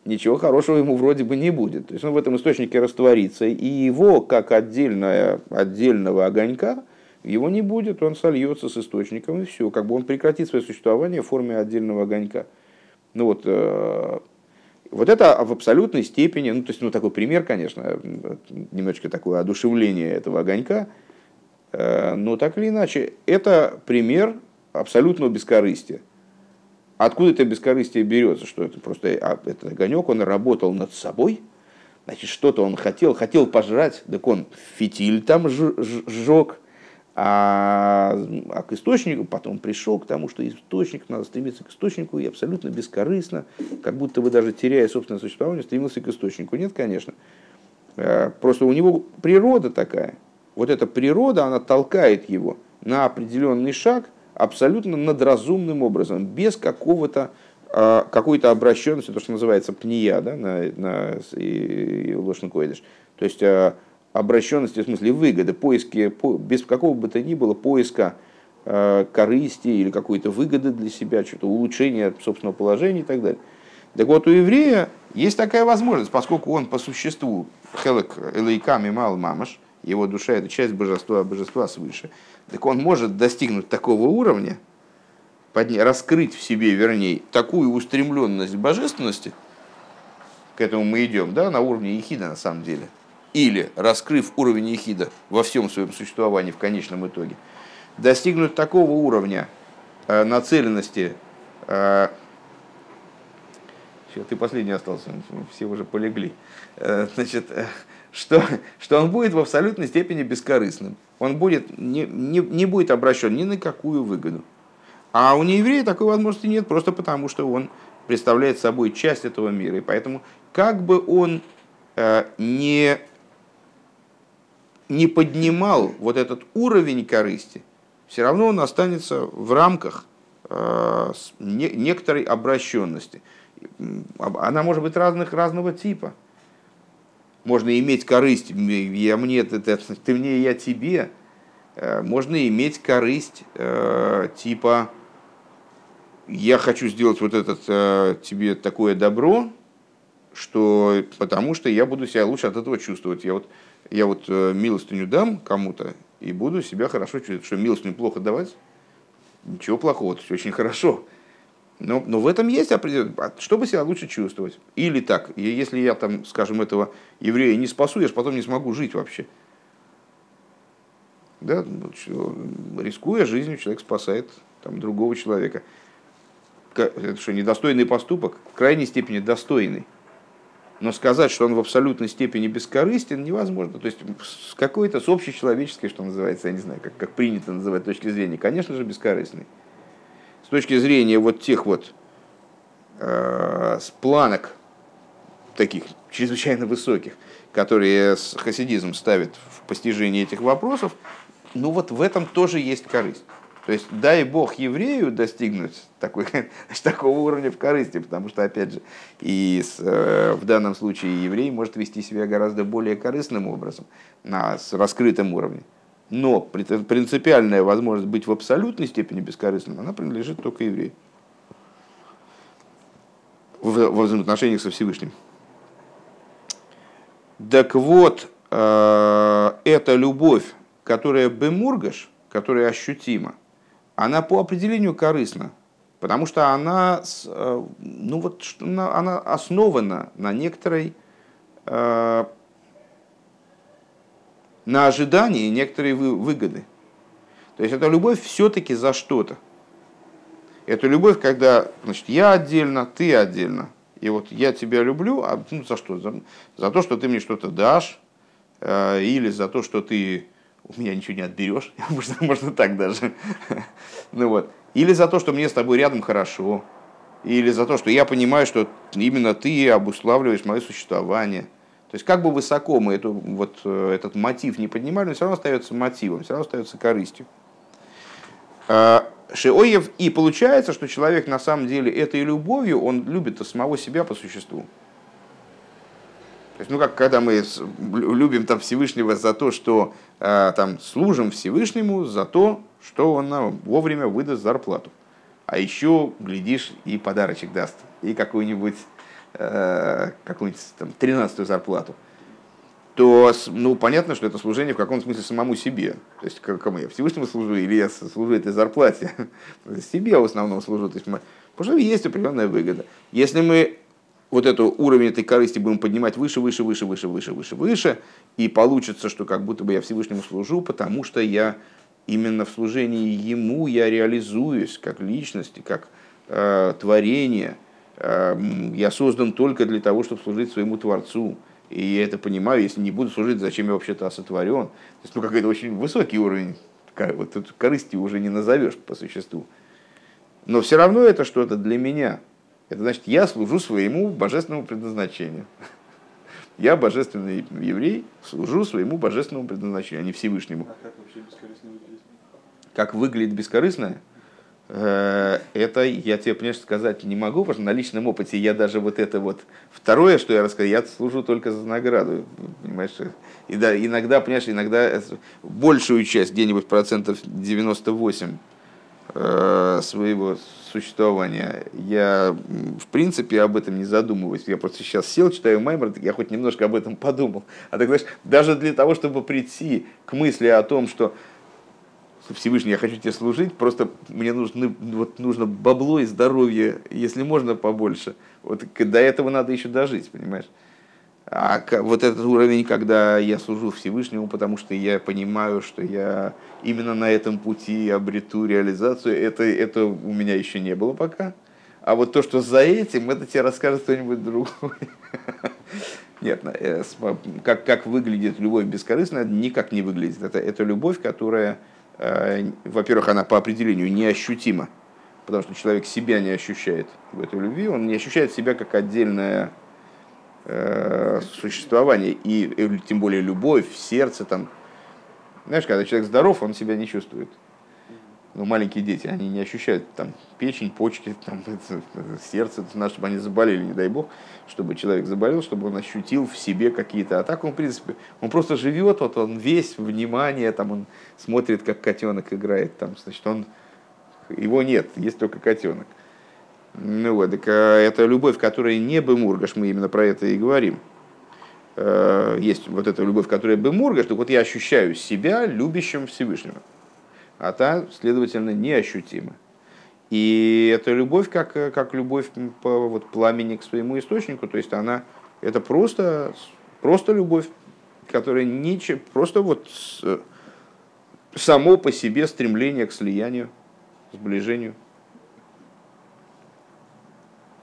Ничего хорошего ему вроде бы не будет. То есть он в этом источнике растворится, и его, как отдельное, отдельного огонька, его не будет, он сольется с источником, и все. Как бы он прекратит свое существование в форме отдельного огонька. Ну вот, э, вот это в абсолютной степени, ну, то есть, ну, такой пример, конечно, немножечко такое одушевление этого огонька, э, но так или иначе, это пример абсолютного бескорыстия. Откуда это бескорыстие берется? Что это просто а, этот огонек, он работал над собой, значит, что-то он хотел, хотел пожрать, так он фитиль там сжег, а, а к источнику потом пришел к тому, что источник, надо стремиться к источнику, и абсолютно бескорыстно, как будто бы даже теряя собственное существование, стремился к источнику. Нет, конечно. Э, просто у него природа такая. Вот эта природа, она толкает его на определенный шаг абсолютно надразумным образом, без какого-то э, какой-то обращенности, то, что называется пния, да, на, на Лошен То есть э, обращенности, в смысле выгоды, поиски, без какого бы то ни было поиска э, корысти или какой-то выгоды для себя, что-то улучшения собственного положения и так далее. Так вот, у еврея есть такая возможность, поскольку он по существу хелек элейками мал мамаш, его душа это часть божества, божества свыше, так он может достигнуть такого уровня, подня- раскрыть в себе, вернее, такую устремленность к божественности, к этому мы идем, да, на уровне ехида на самом деле – или, раскрыв уровень ехида во всем своем существовании в конечном итоге, достигнуть такого уровня э, нацеленности, э, ты последний остался, все уже полегли, э, значит, э, что, что он будет в абсолютной степени бескорыстным. Он будет, не, не, не будет обращен ни на какую выгоду. А у нееврея такой возможности нет, просто потому что он представляет собой часть этого мира. И поэтому, как бы он э, не не поднимал вот этот уровень корысти, все равно он останется в рамках э, некоторой обращенности. Она может быть разных, разного типа. Можно иметь корысть, я мне, ты, ты мне, я тебе. Э, можно иметь корысть э, типа я хочу сделать вот этот тебе такое добро, что потому что я буду себя лучше от этого чувствовать. Я вот я вот э, милостыню дам кому-то и буду себя хорошо чувствовать. Что милостыню плохо давать? Ничего плохого, это все очень хорошо. Но, но в этом есть определенный... А чтобы себя лучше чувствовать. Или так, если я там, скажем, этого еврея не спасу, я же потом не смогу жить вообще. Да, рискуя жизнью, человек спасает там, другого человека. Это что, недостойный поступок? В крайней степени достойный. Но сказать, что он в абсолютной степени бескорыстен, невозможно. То есть с какой-то, с общечеловеческой, что называется, я не знаю, как, как принято называть точки зрения, конечно же, бескорыстный. С точки зрения вот тех вот э, планок, таких чрезвычайно высоких, которые хасидизм ставит в постижении этих вопросов, ну вот в этом тоже есть корысть. То есть дай Бог еврею достигнуть такой, такого уровня в корысти, потому что, опять же, и с, э, в данном случае еврей может вести себя гораздо более корыстным образом, на, с раскрытым уровнем. Но принципиальная возможность быть в абсолютной степени бескорыстным, она принадлежит только еврею в, во взаимоотношениях со Всевышним. Так вот, э, эта любовь, которая бемургаш, которая ощутима, она по определению корыстна, потому что она, э, ну вот, она основана на некоторой, э, на ожидании некоторой выгоды. То есть это любовь все-таки за что-то. Это любовь, когда значит, я отдельно, ты отдельно. И вот я тебя люблю, а ну, за что? За, за то, что ты мне что-то дашь, э, или за то, что ты у меня ничего не отберешь, можно, можно так даже. ну вот. Или за то, что мне с тобой рядом хорошо, или за то, что я понимаю, что именно ты обуславливаешь мое существование. То есть как бы высоко мы эту, вот, э, этот мотив не поднимали, он все равно остается мотивом, все равно остается корыстью. А, Шиоев, и получается, что человек на самом деле этой любовью, он любит самого себя по существу. То есть, ну как когда мы любим там Всевышнего за то, что э, там служим Всевышнему за то, что он нам вовремя выдаст зарплату. А еще, глядишь, и подарочек даст, и какую-нибудь э, какую-нибудь там тринадцатую зарплату то ну, понятно, что это служение в каком смысле самому себе. То есть, кому я Всевышнему служу, или я служу этой зарплате. себе в основном служу. То есть, мы, потому что есть определенная выгода. Если мы вот эту уровень этой корысти будем поднимать выше, выше, выше, выше, выше, выше, выше, и получится, что как будто бы я Всевышнему служу, потому что я именно в служении Ему я реализуюсь как личность, как э, творение. Э, я создан только для того, чтобы служить своему Творцу. И я это понимаю, если не буду служить, зачем я вообще-то сотворен. То есть, ну, какой-то очень высокий уровень вот тут корысти уже не назовешь по существу. Но все равно это что-то для меня. Это значит, я служу своему божественному предназначению. Я божественный еврей, служу своему божественному предназначению, а не Всевышнему. А как вообще бескорыстно выглядит? Как выглядит бескорыстное? Э, это я тебе, понимаешь, сказать не могу, потому что на личном опыте я даже вот это вот второе, что я рассказал, я служу только за награду, понимаешь? И да, иногда, понимаешь, иногда большую часть, где-нибудь процентов 98 э, своего существования, я в принципе об этом не задумываюсь. Я просто сейчас сел, читаю Маймер, я хоть немножко об этом подумал. А так, знаешь, даже для того, чтобы прийти к мысли о том, что Всевышний, я хочу тебе служить, просто мне нужно, вот, нужно бабло и здоровье, если можно побольше. Вот до этого надо еще дожить, понимаешь? А вот этот уровень, когда я служу Всевышнему, потому что я понимаю, что я именно на этом пути обрету реализацию, это, это у меня еще не было пока. А вот то, что за этим, это тебе расскажет кто-нибудь другой. Нет, э, как, как выглядит любовь бескорыстная, никак не выглядит. Это, это любовь, которая во-первых, она по определению неощутима, потому что человек себя не ощущает в этой любви, он не ощущает себя как отдельное э, существование, и э, тем более любовь, сердце там. Знаешь, когда человек здоров, он себя не чувствует. Ну, маленькие дети, они не ощущают там печень, почки, там, сердце, это надо, чтобы они заболели, не дай бог, чтобы человек заболел, чтобы он ощутил в себе какие-то. А так он, в принципе, он просто живет, вот он весь внимание, там он смотрит, как котенок играет, там, значит, он, его нет, есть только котенок. Ну вот, так, а это любовь, которая не бемургаш, мы именно про это и говорим. Э, есть вот эта любовь, которая бемургаш, так вот я ощущаю себя любящим Всевышнего а та, следовательно, неощутима. И эта любовь, как, как любовь по вот, пламени к своему источнику, то есть она, это просто, просто любовь, которая ничего, просто вот само по себе стремление к слиянию, сближению,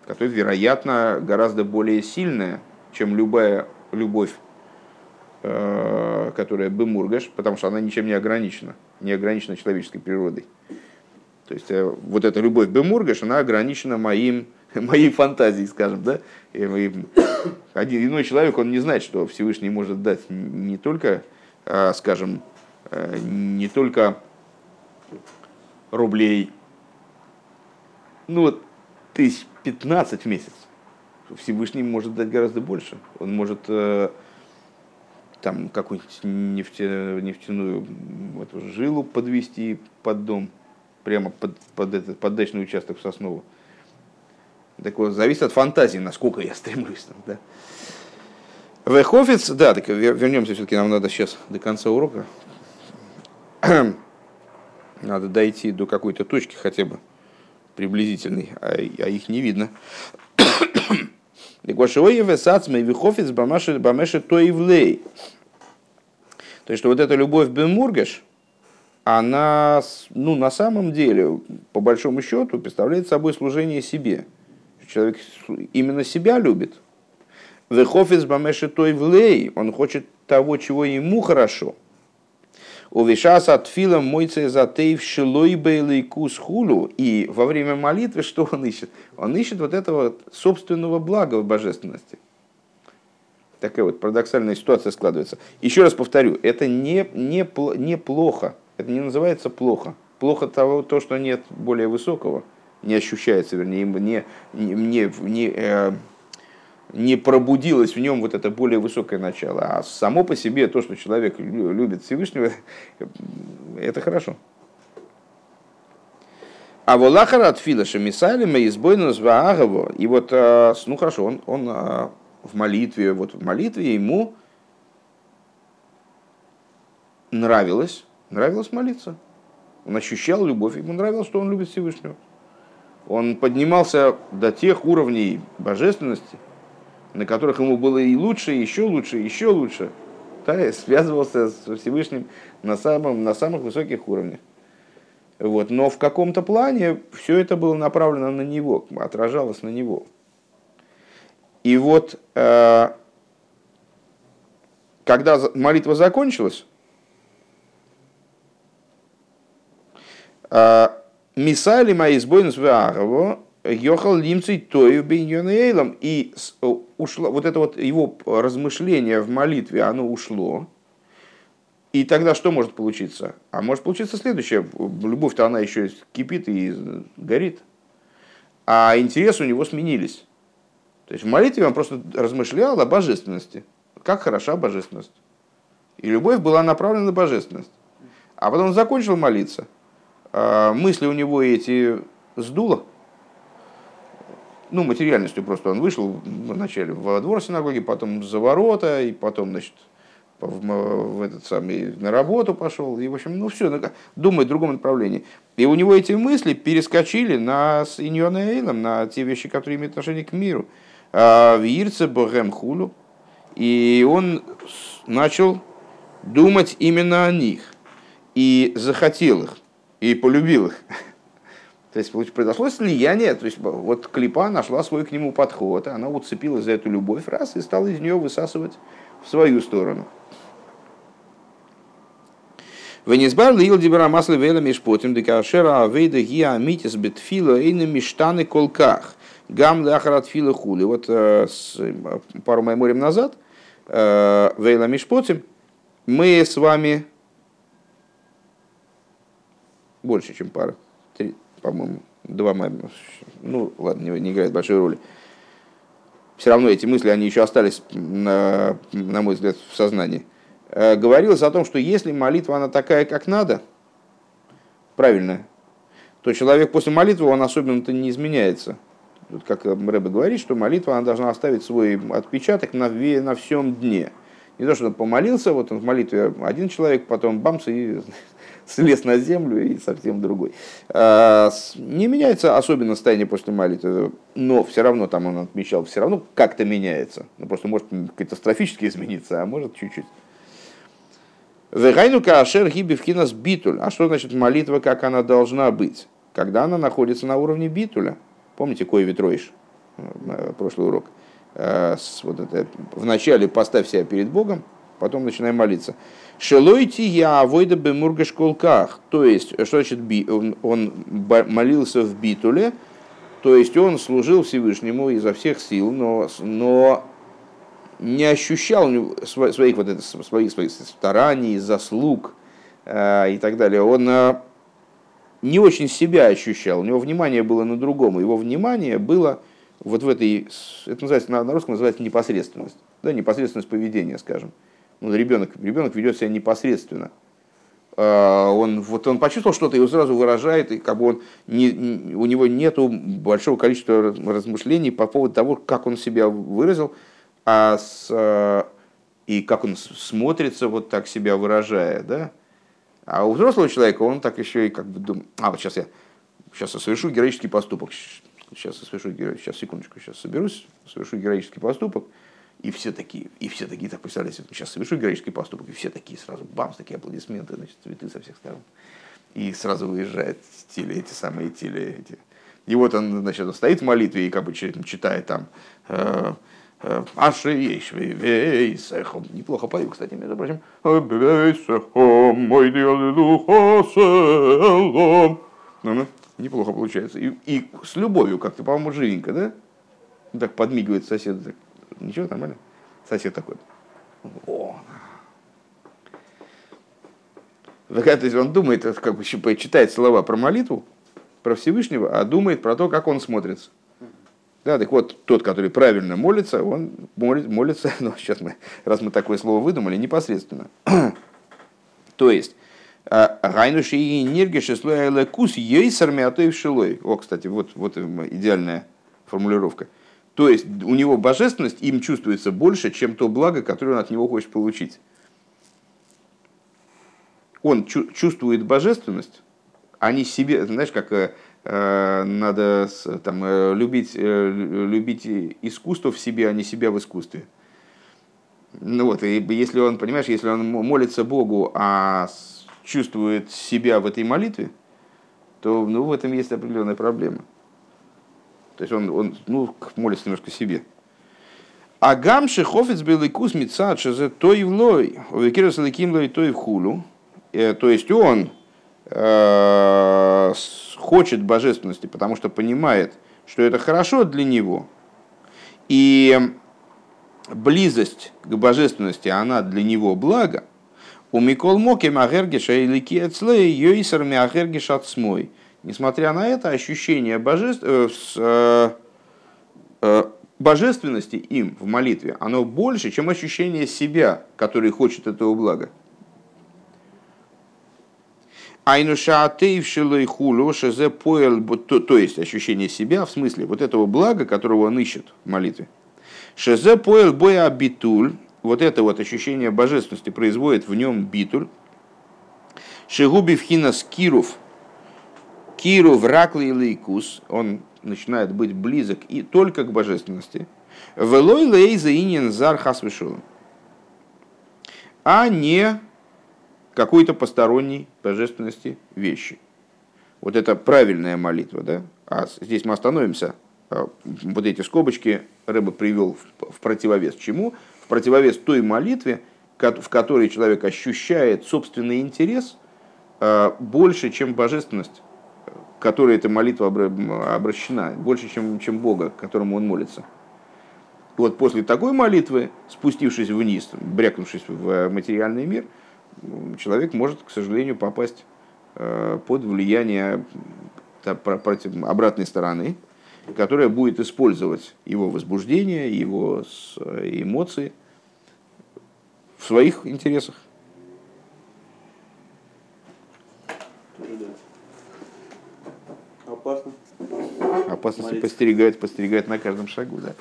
которое, вероятно, гораздо более сильное, чем любая любовь, которая бы мургаш, потому что она ничем не ограничена не ограничена человеческой природой. То есть э, вот эта любовь Бемургаш, она ограничена моим, моей фантазией, скажем, да. И один иной человек, он не знает, что Всевышний может дать не только, а, скажем, э, не только рублей, ну вот тысяч 15 в месяц. Всевышний может дать гораздо больше. Он может э, там какую-нибудь нефтя, нефтяную эту жилу подвести под дом, прямо под, под этот под дачный участок в Соснову. Так вот, зависит от фантазии, насколько я стремлюсь. Там, да. Вехофиц, да, так вернемся все-таки, нам надо сейчас до конца урока. Надо дойти до какой-то точки хотя бы приблизительной, а, а их не видно. Гошиоеве сацмей вихофиц бамеши то и влей. То есть, что вот эта любовь Бемургеш, она ну, на самом деле, по большому счету, представляет собой служение себе. Человек именно себя любит. Вехофиц бамеши той влей, он хочет того, чего ему хорошо. Увешас от фила мойце затейв шилой бейлый кус хулу. И во время молитвы что он ищет? Он ищет вот этого собственного блага в божественности. Такая вот парадоксальная ситуация складывается. Еще раз повторю, это не, не, не плохо. Это не называется плохо. Плохо того, то, что нет более высокого, не ощущается, вернее, не, не, не, не, э, не пробудилось в нем вот это более высокое начало. А само по себе то, что человек любит Всевышнего, это хорошо. А волахар от филаша мисалима избойну зваагово. И вот, а, ну хорошо, он, он а, в молитве, вот в молитве ему нравилось, нравилось молиться. Он ощущал любовь, ему нравилось, что он любит Всевышнего. Он поднимался до тех уровней божественности, на которых ему было и лучше, и еще лучше, и еще лучше, да, связывался с Всевышним на, самом, на самых высоких уровнях. Вот. Но в каком-то плане все это было направлено на него, отражалось на него. И вот, э, когда молитва закончилась, э, Мисали мои сбойнус в Йохал Лимцей Тою Бейньонейлом. И э, ушло, вот это вот его размышление в молитве, оно ушло. И тогда что может получиться? А может получиться следующее. Любовь-то она еще кипит и горит. А интересы у него сменились. То есть в молитве он просто размышлял о божественности. Как хороша божественность. И любовь была направлена на божественность. А потом он закончил молиться. А мысли у него эти сдуло ну, материальностью просто он вышел вначале во двор синагоги, потом за ворота, и потом, значит, в, этот самый, на работу пошел, и, в общем, ну, все, думает в другом направлении. И у него эти мысли перескочили на с Иньона на те вещи, которые имеют отношение к миру. А в Ирце Богем Хулю, и он начал думать именно о них, и захотел их, и полюбил их. То есть произошло слияние, то есть вот клипа нашла свой к нему подход, она уцепилась за эту любовь раз и стала из нее высасывать в свою сторону. Венесбар лил дибера масло вейла мишпотим декашера авейда гиа митис бетфила и миштаны колках. Гам лахарат фила хули. Вот э, пару майморем назад э, вейла мишпотим мы с вами больше, чем пара, по-моему, два маймера. Ну, ладно, не, не играет большой роли. Все равно эти мысли, они еще остались, на, на мой взгляд, в сознании. Э, говорилось о том, что если молитва, она такая, как надо, правильная, то человек после молитвы, он особенно-то не изменяется. Тут, как Рэбе говорит, что молитва, она должна оставить свой отпечаток на, на всем дне. Не то, что он помолился, вот он в молитве один человек, потом бамс и слез на землю и совсем другой. А, не меняется особенно состояние после молитвы, но все равно там он отмечал, все равно как-то меняется. Ну, просто может катастрофически измениться, а может чуть-чуть. Вегайну каашер гибивкинас битуль. А что значит молитва, как она должна быть? Когда она находится на уровне битуля. Помните, кой ветроиш? Э, прошлый урок. А, вот это, вначале поставь себя перед Богом, потом начинай молиться. Шелойти я авойда бы мургашколках. То есть, что значит би? Он, он молился в битуле, то есть он служил Всевышнему изо всех сил, но, но не ощущал своих, вот это, своих, своих стараний, заслуг, э, и так далее, он э, не очень себя ощущал, у него внимание было на другом, его внимание было вот в этой, это называется, на, на русском называется непосредственность, да, непосредственность поведения, скажем. Ну, ребенок, ребенок ведет себя непосредственно. А, он, вот он почувствовал что-то и сразу выражает, и как бы он не, у него нет большого количества размышлений по поводу того, как он себя выразил, а с, а, и как он смотрится, вот так себя выражая. Да? А у взрослого человека он так еще и как бы думает, а вот сейчас я сейчас я совершу героический поступок, сейчас я совершу, сейчас секундочку, сейчас соберусь, совершу героический поступок, и все такие, и все такие, так представляете, сейчас совершу героический поступок, и все такие сразу, бамс, такие аплодисменты, значит, цветы со всех сторон. И сразу выезжает теле, эти самые теле, эти. И вот он, значит, стоит в молитве и как бы читает там э, э, Ашиешви, Вейсехом. Неплохо пою, кстати, между прочим. Мой ну, Неплохо получается. И, и с любовью как-то, по-моему, живенько, да? Так подмигивает сосед, так Ничего, нормально. Сосед такой. О. То есть он думает, как бы читает слова про молитву, про Всевышнего, а думает про то, как он смотрится. Да, так вот, тот, который правильно молится, он молит, молится, ну, сейчас мы, раз мы такое слово выдумали, непосредственно. то есть, а, Райнуши и энергия слоя кус ейсарми, то и в шилой. О, кстати, вот, вот идеальная формулировка. То есть у него божественность им чувствуется больше, чем то благо, которое он от него хочет получить. Он чувствует божественность, а не себе, знаешь, как э, э надо там, э, любить, э, любить искусство в себе, а не себя в искусстве. Ну вот, и если он, понимаешь, если он молится Богу, а чувствует себя в этой молитве, то ну, в этом есть определенная проблема. То есть он, он ну, молится немножко себе. А гамши хофец белый кус мецад шезе той в лой, овекирас леким лой той в хулу. Э, то есть он э, хочет божественности, потому что понимает, что это хорошо для него. И близость к божественности, она для него благо. У Микол Моки Магергиша или Киецлей Йойсер Мягергиш от смой. Несмотря на это, ощущение божеств, э, э, э, божественности им в молитве, оно больше, чем ощущение себя, который хочет этого блага. то есть ощущение себя, в смысле вот этого блага, которого он ищет в молитве. Шезе поэл боя битуль, вот это вот ощущение божественности производит в нем битуль. Шегуби вхина скиров, Киру вракли лейкус, он начинает быть близок и только к божественности. Велой лейза инин зар хасвешулом. А не какой-то посторонней божественности вещи. Вот это правильная молитва, да? А здесь мы остановимся. А, вот эти скобочки Рэба привел в противовес чему? В противовес той молитве, в которой человек ощущает собственный интерес а, больше, чем божественность которой эта молитва обращена, больше, чем, чем Бога, к которому он молится. вот после такой молитвы, спустившись вниз, брякнувшись в материальный мир, человек может, к сожалению, попасть э, под влияние обратной стороны, которая будет использовать его возбуждение, его эмоции в своих интересах. Опасности постерегает, постерегает на каждом шагу, да.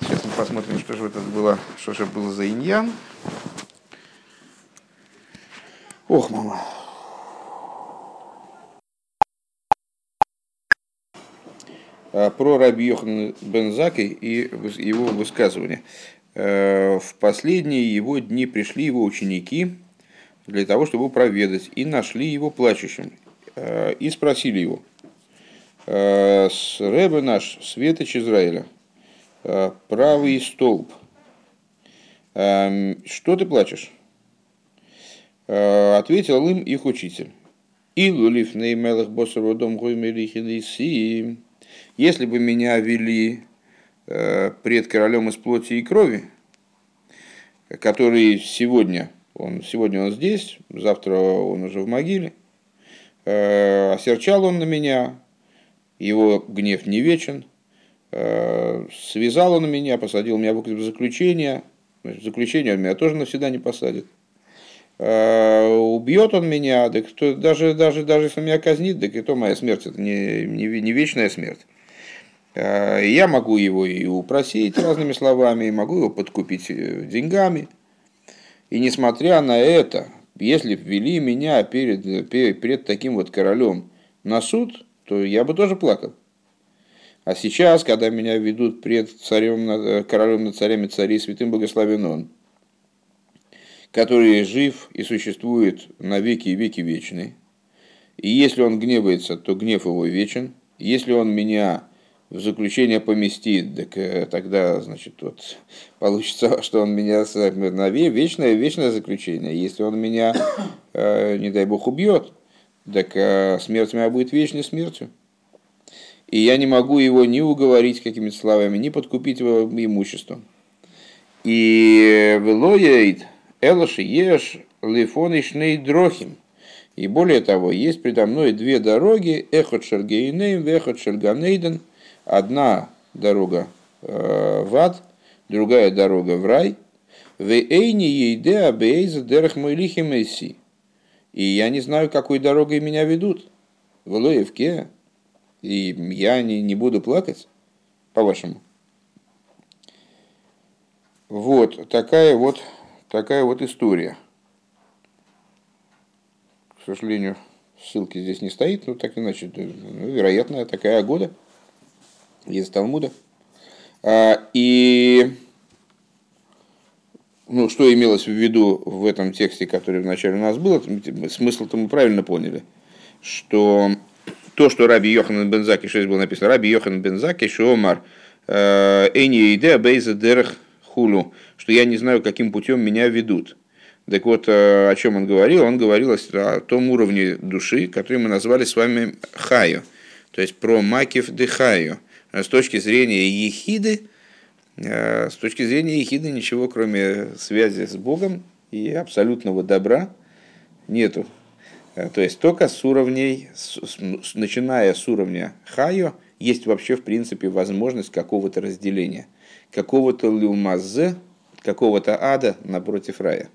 Сейчас мы посмотрим, что же это было, что же было за иньян. Ох, мама. А, про Раби Йохан Бензаки и его высказывание. Э, в последние его дни пришли его ученики для того, чтобы проведать, и нашли его плачущим, э, и спросили его – с Рэбе наш, Светоч Израиля, э, правый столб. Эм, что ты плачешь? Э, ответил им их учитель. И лулив неймелах босару дом. Если бы меня вели пред королем из плоти и крови, который сегодня Он, сегодня он здесь, завтра он уже в могиле. Э, осерчал он на меня, его гнев не вечен. Э, связал он меня, посадил меня в заключение. В заключение он меня тоже навсегда не посадит. Э, убьет он меня, так кто, даже, даже, даже если он меня казнит, так и то моя смерть, это не, не, не вечная смерть. Я могу его и упросить разными словами, могу его подкупить деньгами. И несмотря на это, если ввели меня перед, перед таким вот королем на суд, то я бы тоже плакал. А сейчас, когда меня ведут пред царем, королем над царями царей, святым благословен он, который жив и существует на веки и веки вечные, и если он гневается, то гнев его вечен, если он меня в заключение поместит, так э, тогда, значит, вот получится, что он меня на вечное, вечное заключение. Если он меня, э, не дай бог, убьет, так э, смерть моя будет вечной смертью. И я не могу его ни уговорить какими-то словами, ни подкупить его имуществом. И велояид элоши еш лифонишней дрохим. И более того, есть предо мной две дороги, эхот шергейнейм, эхот шерганейден – Одна дорога э, в ад, другая дорога в рай. В эйни ейде абейза дерах мойлихи месси. И я не знаю, какой дорогой меня ведут. В Лоевке. И я не, не буду плакать, по-вашему. Вот такая вот, такая вот история. К сожалению, ссылки здесь не стоит, но так иначе, ну, вероятно, такая года из Талмуда. А, и ну, что имелось в виду в этом тексте, который вначале у нас был, смысл-то мы правильно поняли, что то, что Раби Йохан Бензаки, что здесь было написано, Раби Йохан Бензаки, Шомар, Эни Иде Бейза Дерех Хулу, что я не знаю, каким путем меня ведут. Так вот, э, о чем он говорил? Он говорил о том уровне души, который мы назвали с вами Хаю, то есть про Макив де Хаю Э, с точки зрения ехиды, с точки зрения ехиды ничего, кроме связи с Богом и абсолютного добра, нету. Э, то есть только с уровней, начиная с уровня хайо, есть вообще в принципе возможность какого-то разделения, какого-то люмазе, какого-то ада напротив рая.